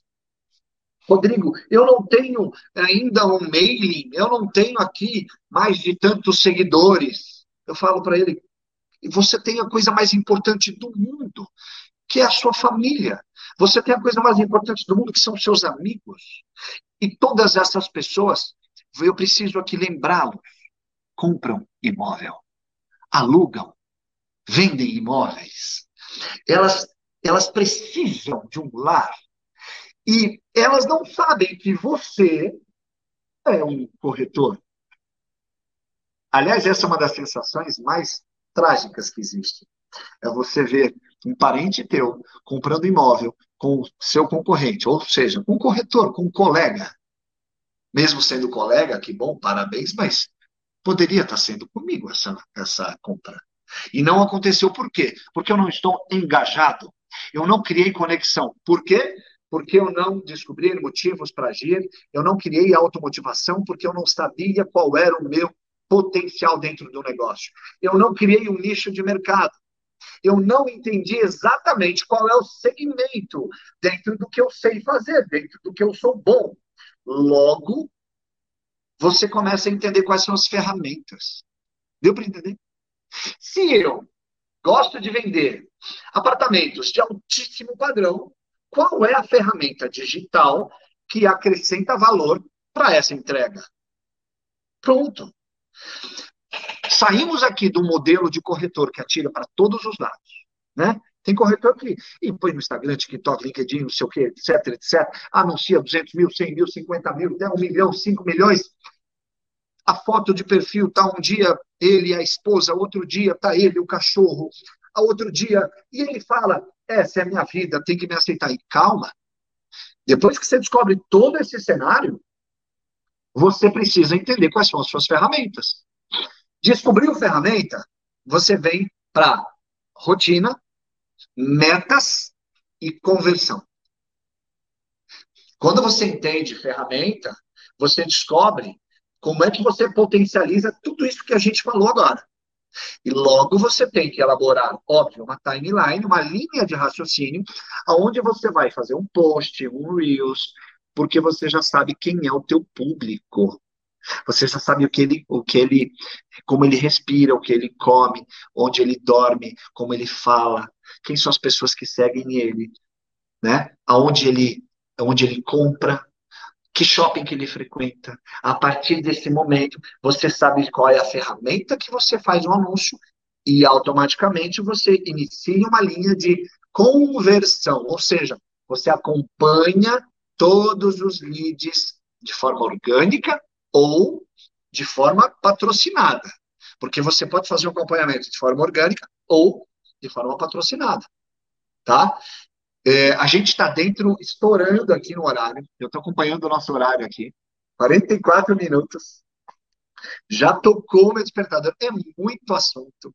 Rodrigo, eu não tenho ainda um mailing, eu não tenho aqui mais de tantos seguidores. Eu falo para ele, você tem a coisa mais importante do mundo, que é a sua família. Você tem a coisa mais importante do mundo, que são seus amigos. E todas essas pessoas, eu preciso aqui lembrá-los, compram imóvel, alugam, vendem imóveis, elas, elas precisam de um lar. E elas não sabem que você é um corretor. Aliás, essa é uma das sensações mais trágicas que existe. É você ver um parente teu comprando imóvel com seu concorrente, ou seja, um corretor, com um colega. Mesmo sendo colega, que bom, parabéns, mas poderia estar sendo comigo essa, essa compra. E não aconteceu por quê? Porque eu não estou engajado. Eu não criei conexão. Por quê? Porque eu não descobri motivos para agir, eu não criei automotivação, porque eu não sabia qual era o meu potencial dentro do negócio. Eu não criei um nicho de mercado. Eu não entendi exatamente qual é o segmento dentro do que eu sei fazer, dentro do que eu sou bom. Logo, você começa a entender quais são as ferramentas. Deu para entender? Se eu gosto de vender apartamentos de altíssimo padrão, qual é a ferramenta digital que acrescenta valor para essa entrega? Pronto. Saímos aqui do modelo de corretor que atira para todos os lados, né? Tem corretor que põe no Instagram, TikTok, LinkedIn, não sei o quê, etc, etc. Anuncia 200 mil, 100 mil, 50 mil, até 1 milhão, 5 milhões a foto de perfil tá um dia ele a esposa, outro dia tá ele o cachorro, a outro dia e ele fala: essa é a minha vida, tem que me aceitar. E calma. Depois que você descobre todo esse cenário, você precisa entender quais são as suas ferramentas. Descobriu ferramenta, você vem para rotina, metas e conversão. Quando você entende ferramenta, você descobre como é que você potencializa tudo isso que a gente falou agora. E logo você tem que elaborar, óbvio, uma timeline, uma linha de raciocínio, aonde você vai fazer um post, um reels, porque você já sabe quem é o teu público. Você já sabe o que ele, o que ele, como ele respira, o que ele come, onde ele dorme, como ele fala, quem são as pessoas que seguem ele, né? Aonde ele, aonde ele compra, que shopping que ele frequenta. A partir desse momento, você sabe qual é a ferramenta que você faz o anúncio e automaticamente você inicia uma linha de conversão, ou seja, você acompanha todos os leads de forma orgânica ou de forma patrocinada. Porque você pode fazer um acompanhamento de forma orgânica ou de forma patrocinada. Tá? É, a gente está dentro, estourando aqui no horário. Eu estou acompanhando o nosso horário aqui. 44 minutos. Já tocou o meu despertador. É muito assunto.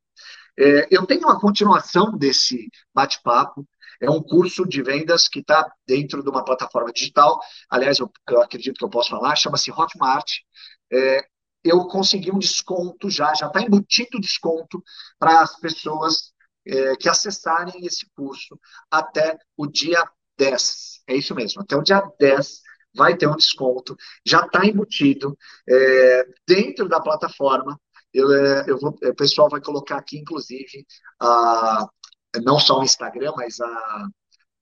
É, eu tenho uma continuação desse bate-papo. É um curso de vendas que está dentro de uma plataforma digital. Aliás, eu, eu, acredito que eu posso falar, chama-se Hotmart. É, eu consegui um desconto já, já está embutido desconto para as pessoas é, que acessarem esse curso até o dia 10. É isso mesmo, até o dia 10 vai ter um desconto, já está embutido é, dentro da plataforma. Eu, é, eu vou, o pessoal vai colocar aqui, inclusive, a, não só o Instagram, mas a,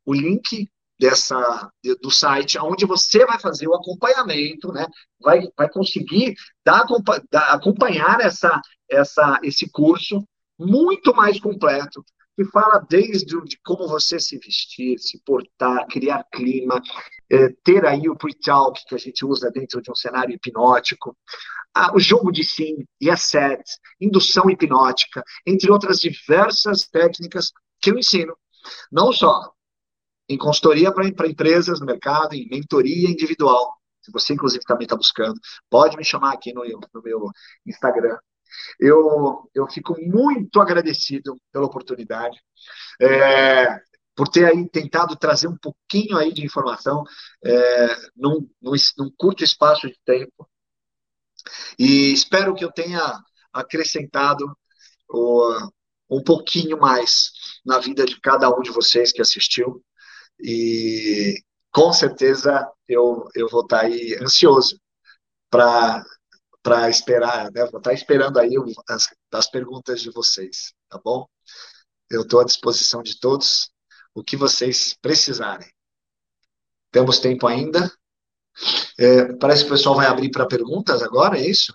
o link dessa do site, onde você vai fazer o acompanhamento, né? Vai, vai conseguir dar, dar, acompanhar essa, essa, esse curso muito mais completo, que fala desde de como você se vestir, se portar, criar clima, é, ter aí o pre-talk que a gente usa dentro de um cenário hipnótico, ah, o jogo de sim e set, indução hipnótica, entre outras diversas técnicas que eu ensino, não só em consultoria para empresas no mercado, em mentoria individual. Se você, inclusive, também está buscando, pode me chamar aqui no, no meu Instagram. Eu, eu fico muito agradecido pela oportunidade, é, por ter aí tentado trazer um pouquinho aí de informação é, num, num, num curto espaço de tempo. E espero que eu tenha acrescentado um pouquinho mais na vida de cada um de vocês que assistiu. E com certeza eu, eu vou estar aí ansioso para para esperar, né? Vou estar esperando aí as, as perguntas de vocês, tá bom? Eu estou à disposição de todos, o que vocês precisarem. Temos tempo ainda. É, parece que o pessoal vai abrir para perguntas agora, é isso?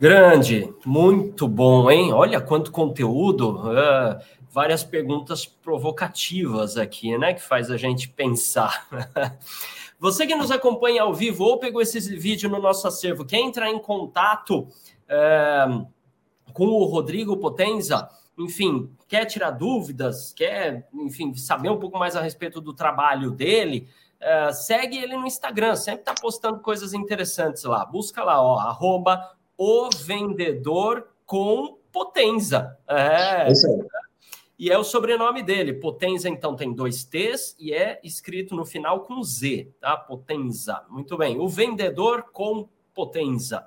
Grande, muito bom, hein? Olha quanto conteúdo, uh, várias perguntas provocativas aqui, né? Que faz a gente pensar. *laughs* Você que nos acompanha ao vivo ou pegou esse vídeo no nosso acervo, quer entrar em contato é, com o Rodrigo Potenza, enfim, quer tirar dúvidas, quer, enfim, saber um pouco mais a respeito do trabalho dele, é, segue ele no Instagram, sempre está postando coisas interessantes lá. Busca lá, ó, arroba o vendedor com Potenza. É, é isso aí. E é o sobrenome dele. Potenza, então, tem dois T's e é escrito no final com Z, tá? Potenza. Muito bem. O vendedor com Potenza.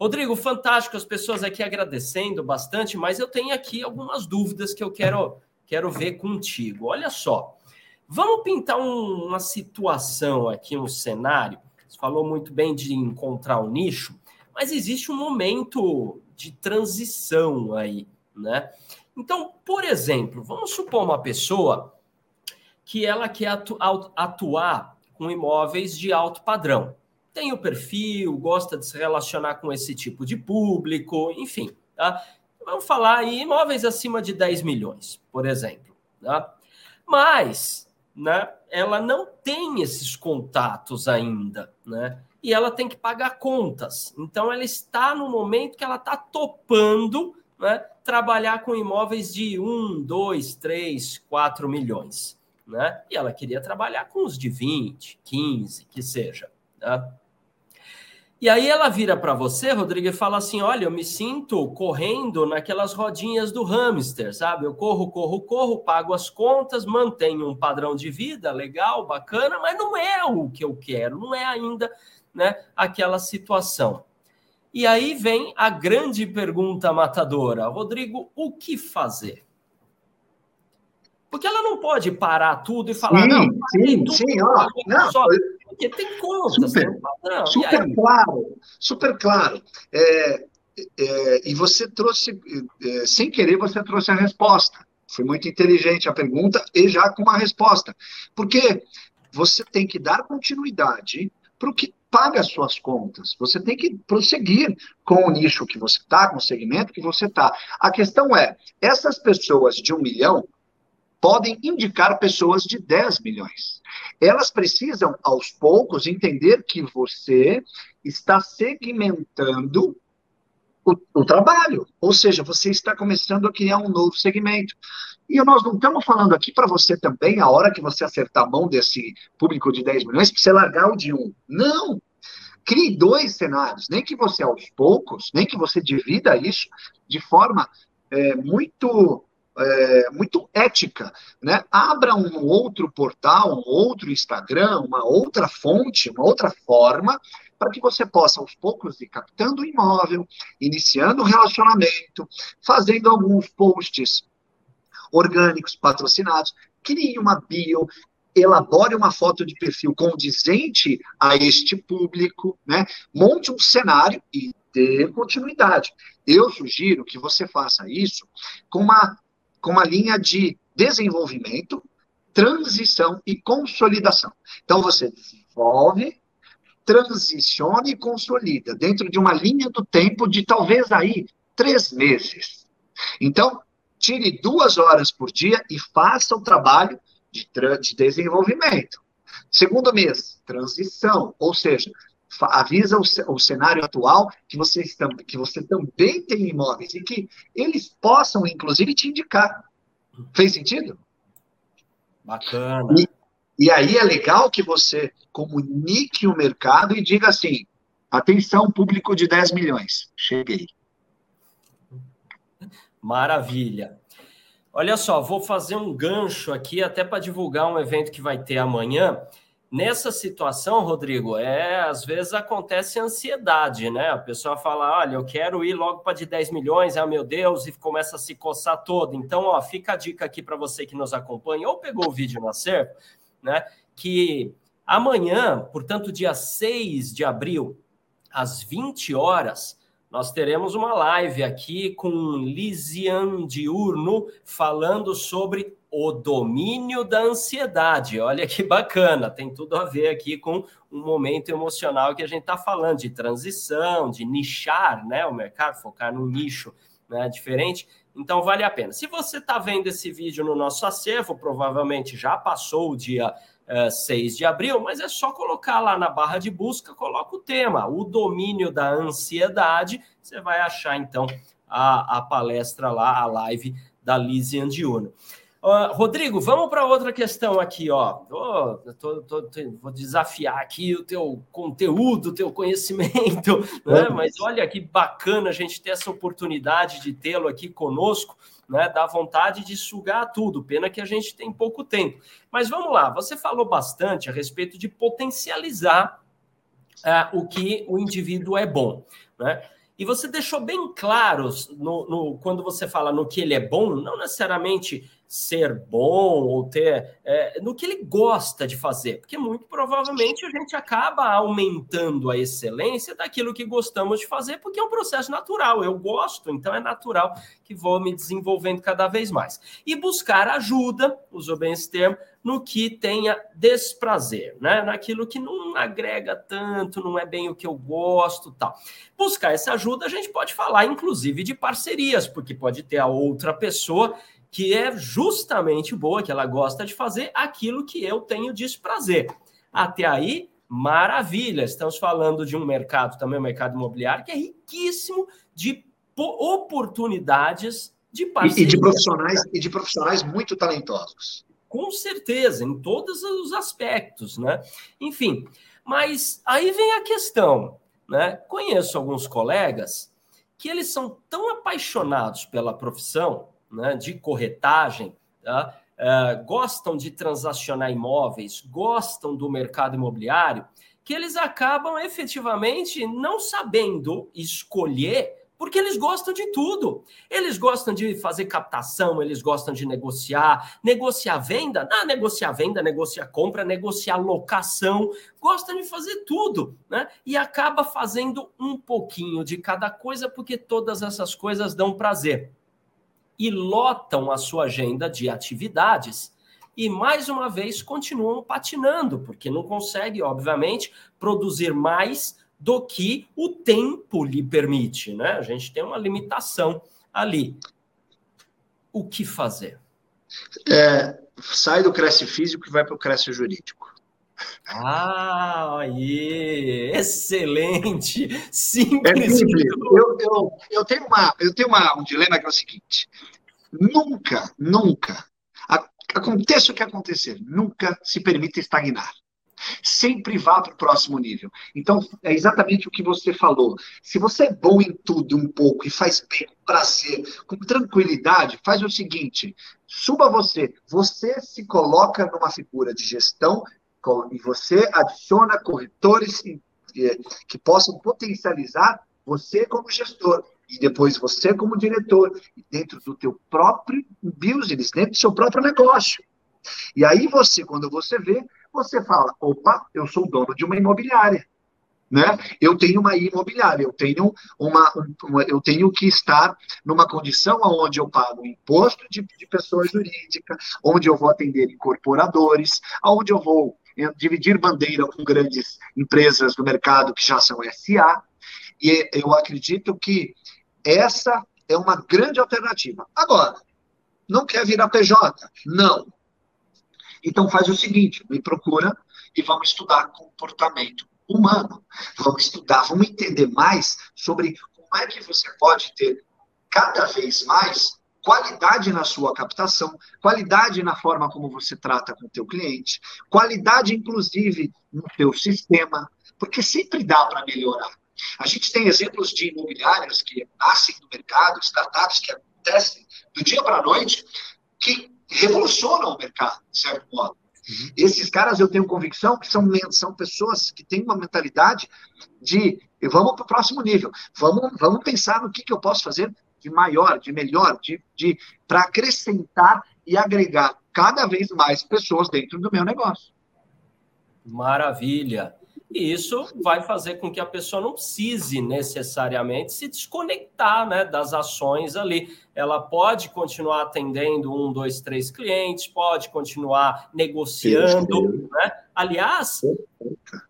Rodrigo, fantástico, as pessoas aqui agradecendo bastante, mas eu tenho aqui algumas dúvidas que eu quero, quero ver contigo. Olha só, vamos pintar um, uma situação aqui, um cenário. Você falou muito bem de encontrar o um nicho, mas existe um momento de transição aí, né? Então, por exemplo, vamos supor uma pessoa que ela quer atu atuar com imóveis de alto padrão. Tem o perfil, gosta de se relacionar com esse tipo de público, enfim. Tá? Vamos falar aí imóveis acima de 10 milhões, por exemplo. Tá? Mas né, ela não tem esses contatos ainda, né? E ela tem que pagar contas. Então ela está no momento que ela está topando né, trabalhar com imóveis de 1, 2, 3, 4 milhões. Né? E ela queria trabalhar com os de 20, 15, que seja. Né? E aí ela vira para você, Rodrigo, e fala assim: olha, eu me sinto correndo naquelas rodinhas do hamster, sabe? Eu corro, corro, corro, pago as contas, mantenho um padrão de vida legal, bacana, mas não é o que eu quero, não é ainda né, aquela situação. E aí vem a grande pergunta matadora, Rodrigo, o que fazer? Porque ela não pode parar tudo e falar, sim, não, sim, tudo, sim, ó, não, só, porque tem contas, super, padrão. Super claro, super claro. É, é, e você trouxe, é, sem querer, você trouxe a resposta. Foi muito inteligente a pergunta e já com uma resposta. Porque você tem que dar continuidade para o que paga as suas contas. Você tem que prosseguir com o nicho que você está, com o segmento que você está. A questão é, essas pessoas de um milhão podem indicar pessoas de 10 milhões. Elas precisam, aos poucos, entender que você está segmentando o, o, trabalho. Ou seja, você está começando a criar um novo segmento. E nós não estamos falando aqui para você também, a hora que você acertar a mão desse público de 10 milhões, para você largar o de um. Não! Crie dois cenários, nem que você aos poucos, nem que você divida isso de forma é, muito é, muito ética, né? Abra um outro portal, um outro Instagram, uma outra fonte, uma outra forma, para que você possa, aos poucos, ir captando o imóvel, iniciando o relacionamento, fazendo alguns posts orgânicos, patrocinados, crie uma bio, elabore uma foto de perfil condizente a este público, né? Monte um cenário e dê continuidade. Eu sugiro que você faça isso com uma com uma linha de desenvolvimento, transição e consolidação. Então, você desenvolve, transiciona e consolida dentro de uma linha do tempo de talvez aí três meses. Então, tire duas horas por dia e faça o trabalho de, de desenvolvimento. Segundo mês, transição, ou seja, avisa o, o, cenário atual que você, que você também tem imóveis e que eles possam, inclusive, te indicar. Fez sentido? Bacana. E, e aí é legal que você comunique o mercado e diga assim: atenção, público de 10 milhões, cheguei. Maravilha. Olha só, vou fazer um gancho aqui até para divulgar um evento que vai ter amanhã. Nessa situação, Rodrigo, é às vezes acontece ansiedade, né? A pessoa fala: olha, eu quero ir logo para de 10 milhões, ah, meu Deus, e começa a se coçar todo. Então, ó, fica a dica aqui para você que nos acompanha ou pegou o vídeo no acervo, né? Que amanhã, portanto, dia 6 de abril, às 20 horas, nós teremos uma live aqui com Lisian Diurno falando sobre o domínio da ansiedade. Olha que bacana, tem tudo a ver aqui com um momento emocional que a gente está falando de transição, de nichar né, o mercado, focar num nicho né, diferente. Então vale a pena. Se você está vendo esse vídeo no nosso acervo, provavelmente já passou o dia uh, eh, 6 de abril, mas é só colocar lá na barra de busca, coloca o tema, o domínio da ansiedade. Você vai achar então a, a palestra lá, a live da Lise Andiuno. Uh, Rodrigo, vamos para outra questão aqui, ó. Tô, tô, tô, vou desafiar aqui o teu conteúdo, o teu conhecimento, *laughs* né? Mas olha que bacana a gente ter essa oportunidade de tê-lo aqui conosco, né? Dá vontade de sugar tudo. Pena que a gente tem pouco tempo. Mas vamos lá, você falou bastante a respeito de potencializar uh, o que o indivíduo é bom, né? E você deixou bem claro no, no, quando você fala no que ele é bom, não necessariamente ser bom ou ter é, no que ele gosta de fazer, porque muito provavelmente a gente acaba aumentando a excelência daquilo que gostamos de fazer, porque é um processo natural. Eu gosto, então é natural que vou me desenvolvendo cada vez mais. E buscar ajuda, usou bem esse termo, no que tenha desprazer, né? Naquilo que não agrega tanto, não é bem o que eu gosto, tal. Buscar essa ajuda, a gente pode falar, inclusive, de parcerias, porque pode ter a outra pessoa que é justamente boa, que ela gosta de fazer aquilo que eu tenho desprazer. Até aí, maravilha. Estamos falando de um mercado, também o mercado imobiliário, que é riquíssimo de oportunidades de parceria. E de profissionais, e de profissionais muito talentosos. Com certeza, em todos os aspectos, né? Enfim, mas aí vem a questão. né? Conheço alguns colegas que eles são tão apaixonados pela profissão né, de corretagem, tá? uh, gostam de transacionar imóveis, gostam do mercado imobiliário, que eles acabam efetivamente não sabendo escolher porque eles gostam de tudo. Eles gostam de fazer captação, eles gostam de negociar, negociar venda, ah, negociar venda, negociar compra, negociar locação, gostam de fazer tudo, né? E acaba fazendo um pouquinho de cada coisa, porque todas essas coisas dão prazer. E lotam a sua agenda de atividades e mais uma vez continuam patinando, porque não consegue, obviamente, produzir mais do que o tempo lhe permite, né? A gente tem uma limitação ali. O que fazer? É, sai do cresce físico e vai para o cresce jurídico. Ah, aí, excelente, simples. É simples. Eu, eu, eu tenho, uma, eu tenho uma, um dilema que é o seguinte: nunca, nunca, aconteça o que acontecer, nunca se permita estagnar. Sempre vá para o próximo nível. Então, é exatamente o que você falou. Se você é bom em tudo um pouco e faz bem, com prazer, com tranquilidade, faz o seguinte: suba você. Você se coloca numa figura de gestão e você adiciona corretores que possam potencializar você como gestor e depois você como diretor dentro do teu próprio business, dentro do seu próprio negócio. E aí você, quando você vê, você fala: opa, eu sou dono de uma imobiliária. Né? Eu tenho uma imobiliária, eu tenho uma, uma, eu tenho que estar numa condição onde eu pago imposto de, de pessoa jurídica, onde eu vou atender incorporadores, onde eu vou eh, dividir bandeira com grandes empresas do mercado que já são SA. E eu acredito que essa é uma grande alternativa. Agora, não quer virar PJ? Não. Então faz o seguinte, me procura e vamos estudar comportamento humano. Vamos estudar, vamos entender mais sobre como é que você pode ter cada vez mais qualidade na sua captação, qualidade na forma como você trata com o teu cliente, qualidade inclusive no teu sistema, porque sempre dá para melhorar. A gente tem exemplos de imobiliárias que nascem no mercado, startups que acontecem do dia para a noite, que revolucionam o mercado, de certo modo. Uhum. Esses caras eu tenho convicção que são, são pessoas que têm uma mentalidade de vamos para o próximo nível, vamos, vamos pensar no que, que eu posso fazer de maior, de melhor, de, de para acrescentar e agregar cada vez mais pessoas dentro do meu negócio. Maravilha. E isso vai fazer com que a pessoa não precise necessariamente se desconectar né, das ações ali. Ela pode continuar atendendo um, dois, três clientes, pode continuar negociando. Né? Aliás,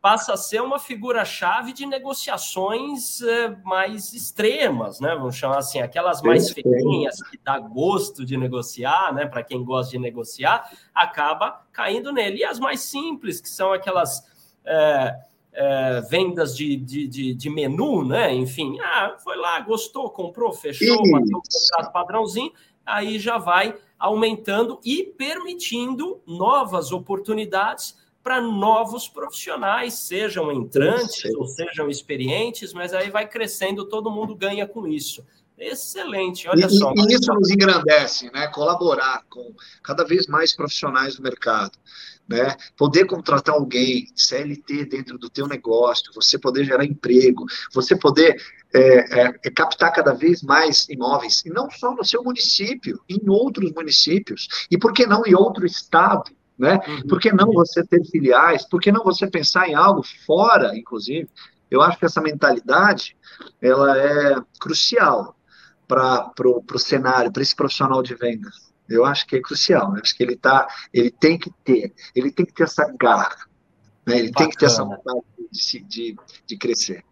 passa a ser uma figura-chave de negociações eh, mais extremas, né? Vamos chamar assim, aquelas mais feinhas que dá gosto de negociar, né? Para quem gosta de negociar, acaba caindo nele. E as mais simples, que são aquelas. Eh, é, vendas de, de, de, de, menu, né? Enfim, ah, foi lá, gostou, comprou, fechou, bateu o contrato padrãozinho, aí já vai aumentando e permitindo novas oportunidades para novos profissionais, sejam entrantes ou sejam experientes, mas aí vai crescendo, todo mundo ganha com isso. Excelente, olha e, só. E isso nos engrandece, né? Colaborar com cada vez mais profissionais do mercado né? Poder contratar alguém, CLT dentro do teu negócio, você poder gerar emprego, você poder é, é, é, captar cada vez mais imóveis, e não só no seu município, em outros municípios, e por que não em outro estado, né? Uhum. Por que não você ter filiais? Por que não você pensar em algo fora, inclusive? Eu acho que essa mentalidade, ela é crucial para o cenário, para esse profissional de vendas. Eu acho que é crucial. Eu acho que ele tá, ele tem que ter, ele tem que ter essa garra, né? Ele Bacana. tem que ter essa vontade de, de, de crescer.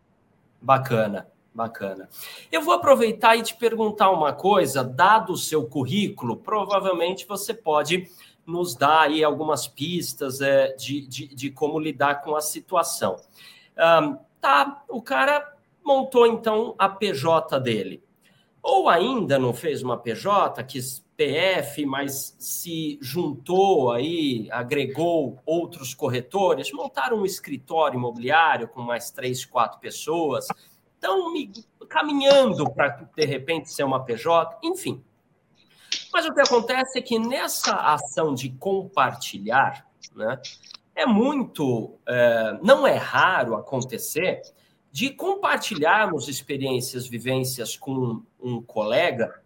Bacana. Bacana. Eu vou aproveitar e te perguntar uma coisa, dado o seu currículo, provavelmente você pode nos dar aí algumas pistas é, de, de, de, como lidar com a situação. Um, tá, o cara montou então a PJ dele. ou ainda não fez uma PJ, quis PF, mas se juntou aí, agregou outros corretores, montaram um escritório imobiliário com mais três, quatro pessoas, estão caminhando para, de repente, ser uma PJ, enfim. Mas o que acontece é que nessa ação de compartilhar, né, é muito, é, não é raro acontecer de compartilharmos experiências, vivências com um colega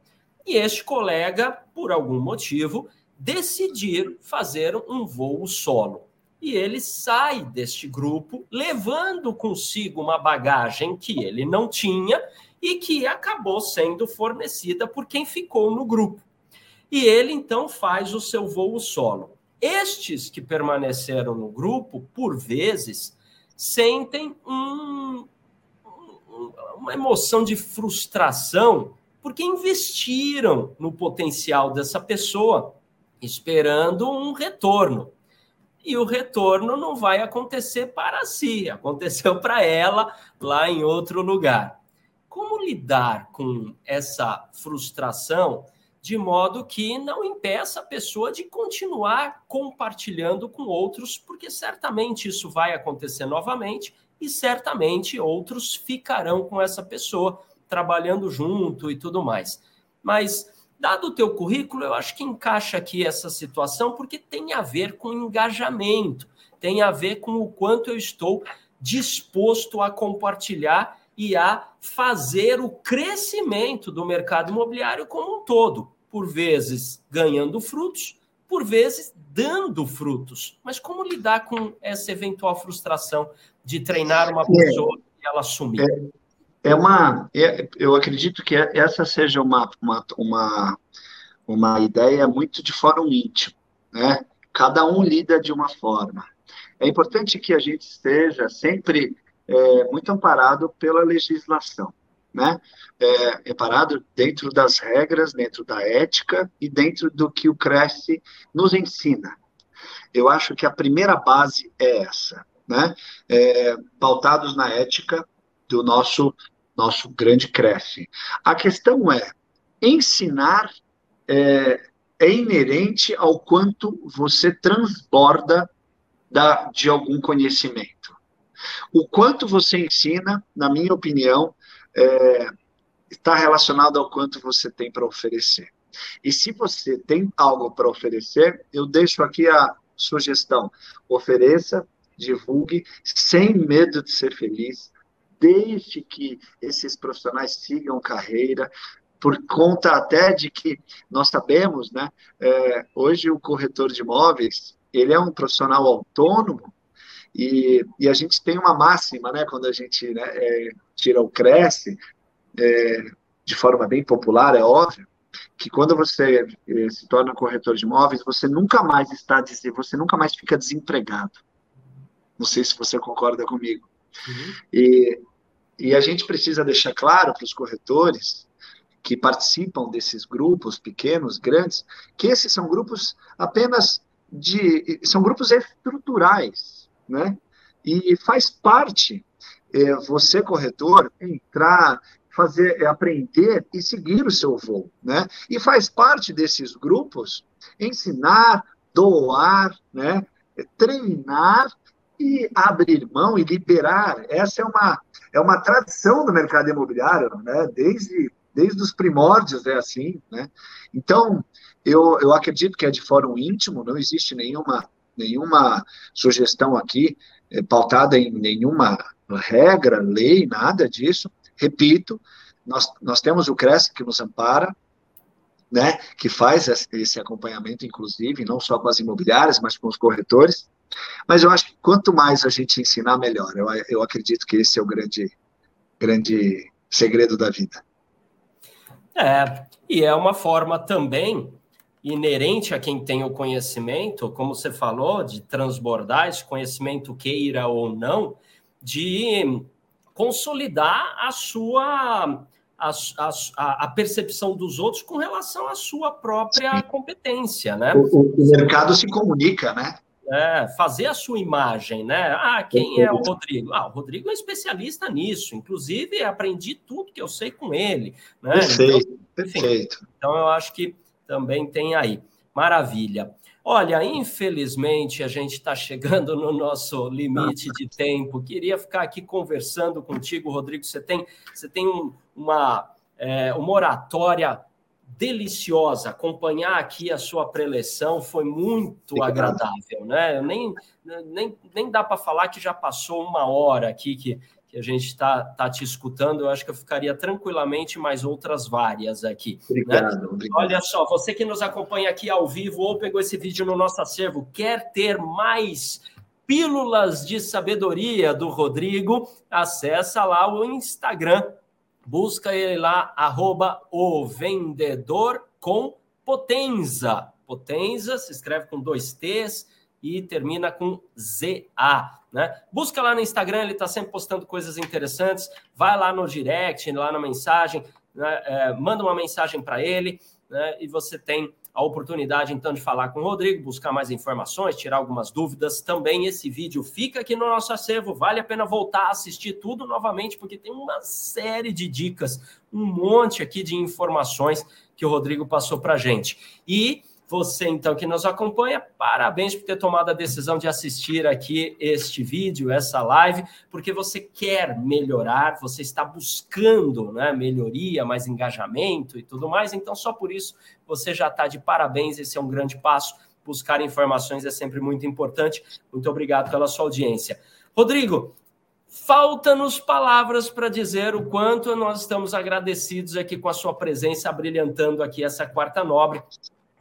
e este colega, por algum motivo, decidir fazer um voo solo. E ele sai deste grupo levando consigo uma bagagem que ele não tinha e que acabou sendo fornecida por quem ficou no grupo. E ele então faz o seu voo solo. Estes que permaneceram no grupo, por vezes, sentem um, uma emoção de frustração porque investiram no potencial dessa pessoa, esperando um retorno. E o retorno não vai acontecer para si, *laughs* aconteceu para ela lá em outro lugar. Como lidar com essa frustração de modo que não impeça a pessoa de continuar compartilhando com outros, porque certamente isso vai acontecer novamente e certamente outros ficarão com essa pessoa trabalhando junto e tudo mais. Mas dado o teu currículo, eu acho que encaixa aqui essa situação porque tem a ver com engajamento, tem a ver com o quanto eu estou disposto a compartilhar e a fazer o crescimento do mercado imobiliário como um todo por vezes ganhando frutos, por vezes dando frutos. Mas como lidar com essa eventual frustração de treinar uma pessoa é, e ela sumir? É, é uma, é, eu acredito que essa seja uma, uma, uma, uma ideia muito de fórum íntimo, né? Cada um lida de uma forma. É importante que a gente esteja sempre é, muito amparado pela legislação né? É, é, parado dentro das regras, dentro da ética e dentro do que o Cresce nos ensina. Eu acho que a primeira base é essa, né? É, pautados na ética do nosso nosso grande Cresce. A questão é ensinar é, é inerente ao quanto você transborda da, de algum conhecimento. O quanto você ensina, na minha opinião, é, está relacionado ao quanto você tem para oferecer. E se você tem algo para oferecer, eu deixo aqui a sugestão: ofereça, divulgue, sem medo de ser feliz, desde que esses profissionais sigam carreira, por conta até de que nós sabemos, né? É, hoje o corretor de imóveis ele é um profissional autônomo e, e, a gente tem uma máxima, né, quando a gente né, é, tira o cresce, é, de forma bem popular, é óbvio, que quando você é, se torna corretor de imóveis, você nunca mais está dizer, você nunca mais fica desempregado. Não sei se você concorda comigo. Uhum. E, e a gente precisa deixar claro para os corretores que participam desses grupos pequenos, grandes, que esses são grupos apenas de são grupos estruturais né? E faz parte é, você corretor entrar, fazer, é, aprender e seguir o seu voo, né? E faz parte desses grupos ensinar, doar, né? Treinar e abrir mão e liberar. Essa é uma é uma tradição do mercado imobiliário, né? Desde desde os primórdios é assim, né? Então eu, eu acredito que é de fórum íntimo, não existe nenhuma nenhuma sugestão aqui é, pautada em nenhuma regra, lei, nada disso. Repito, nós, nós temos o CRES que nos ampara, né, que faz esse acompanhamento, inclusive, não só com as imobiliárias, mas com os corretores. Mas eu acho que quanto mais a gente ensinar, melhor. Eu, eu acredito que esse é o grande, grande segredo da vida. É, e é uma forma também inerente a quem tem o conhecimento, como você falou, de transbordar esse conhecimento, queira ou não, de consolidar a sua a, a, a percepção dos outros com relação à sua própria Sim. competência, né? O, o, mercado se comunica, né? É, fazer a sua imagem, né? Ah, quem é o Rodrigo? Ah, o Rodrigo é especialista nisso. Inclusive, aprendi tudo que eu sei com ele. Né? Perfeito, então, perfeito. Então, eu acho que também tem aí. Maravilha. Olha, infelizmente a gente está chegando no nosso limite de tempo. Queria ficar aqui conversando contigo, Rodrigo. Você tem, você tem um, uma, é, uma oratória deliciosa. Acompanhar aqui a sua preleção foi muito agradável, né? Nem, nem, nem dá para falar que já passou uma hora aqui que, que a gente está tá te escutando, eu acho que eu ficaria tranquilamente mais outras várias aqui. Obrigado, né? obrigado. Olha só, você que nos acompanha aqui ao vivo ou pegou esse vídeo no nosso acervo, quer ter mais pílulas de sabedoria do Rodrigo, acessa lá o Instagram, busca ele lá, arroba o vendedor com Potenza. Potenza se escreve com dois T's e termina com ZA. Né? Busca lá no Instagram, ele está sempre postando coisas interessantes. Vai lá no direct, lá na mensagem, né? é, manda uma mensagem para ele né? e você tem a oportunidade então de falar com o Rodrigo, buscar mais informações, tirar algumas dúvidas. Também esse vídeo fica aqui no nosso acervo, vale a pena voltar a assistir tudo novamente, porque tem uma série de dicas, um monte aqui de informações que o Rodrigo passou para gente. E você, então, que nos acompanha, parabéns por ter tomado a decisão de assistir aqui este vídeo, essa live, porque você quer melhorar, você está buscando né, melhoria, mais engajamento e tudo mais. Então, só por isso você já está de parabéns. Esse é um grande passo. Buscar informações é sempre muito importante. Muito obrigado pela sua audiência. Rodrigo, Falta-nos palavras para dizer o quanto nós estamos agradecidos aqui com a sua presença, brilhantando aqui essa quarta nobre.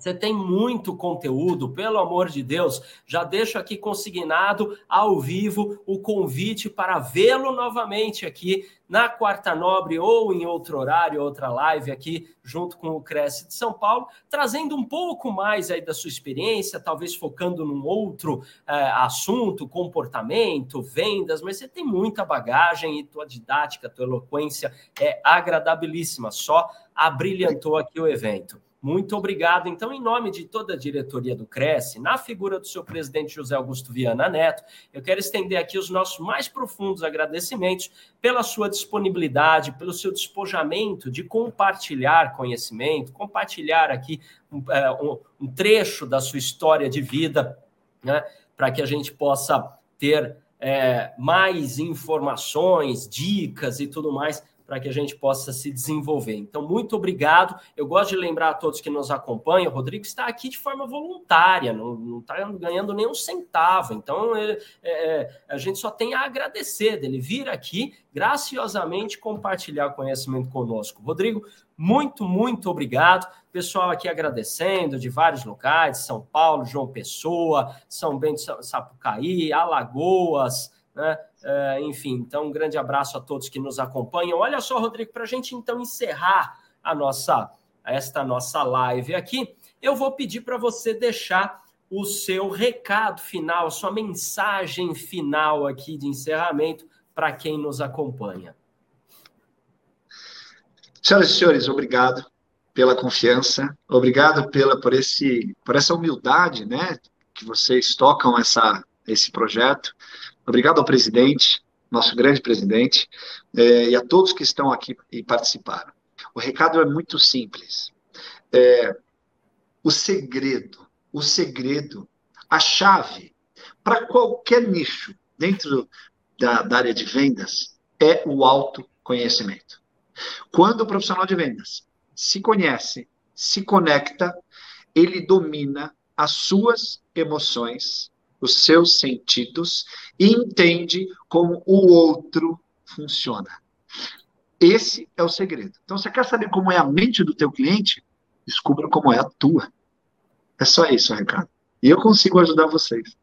Você tem muito conteúdo, pelo amor de Deus. Já deixo aqui consignado ao vivo o convite para vê-lo novamente aqui na Quarta Nobre ou em outro horário, outra live aqui, junto com o Cresce de São Paulo, trazendo um pouco mais aí da sua experiência, talvez focando num outro é, assunto, comportamento, vendas, mas você tem muita bagagem e tua didática, tua eloquência é agradabilíssima, só abrilhantou aqui o evento. Muito obrigado. Então, em nome de toda a diretoria do Cresce, na figura do seu presidente José Augusto Viana Neto, eu quero estender aqui os nossos mais profundos agradecimentos pela sua disponibilidade, pelo seu despojamento de compartilhar conhecimento, compartilhar aqui um, é, um, um trecho da sua história de vida, né, para que a gente possa ter é, mais informações, dicas e tudo mais para que a gente possa se desenvolver. Então, muito obrigado. Eu gosto de lembrar a todos que nos acompanham, o Rodrigo está aqui de forma voluntária, não está ganhando nenhum centavo. Então, é, é, a gente só tem a agradecer dele vir aqui graciosamente compartilhar conhecimento conosco. Rodrigo, muito, muito obrigado. Pessoal aqui agradecendo de vários locais, São Paulo, João Pessoa, São Bento, Sapucaí, Alagoas, né? Uh, enfim, então um grande abraço a todos que nos acompanham. Olha só, Rodrigo, para a gente então encerrar a nossa esta nossa live aqui, eu vou pedir para você deixar o seu recado final, a sua mensagem final aqui de encerramento para quem nos acompanha. Senhoras e senhores, obrigado pela confiança, obrigado pela por esse por essa humildade, né, que vocês tocam essa esse projeto. Obrigado ao presidente, nosso grande presidente, é, e a todos que estão aqui e participaram. O recado é muito simples. É, o segredo, o segredo, a chave para qualquer nicho dentro da, da área de vendas é o autoconhecimento. Quando o profissional de vendas se conhece, se conecta, ele domina as suas emoções, os seus sentidos e entende como o outro funciona. Esse é o segredo. Então, você quer saber como é a mente do teu cliente? Descubra como é a tua. É só isso, Ricardo. E eu consigo ajudar vocês.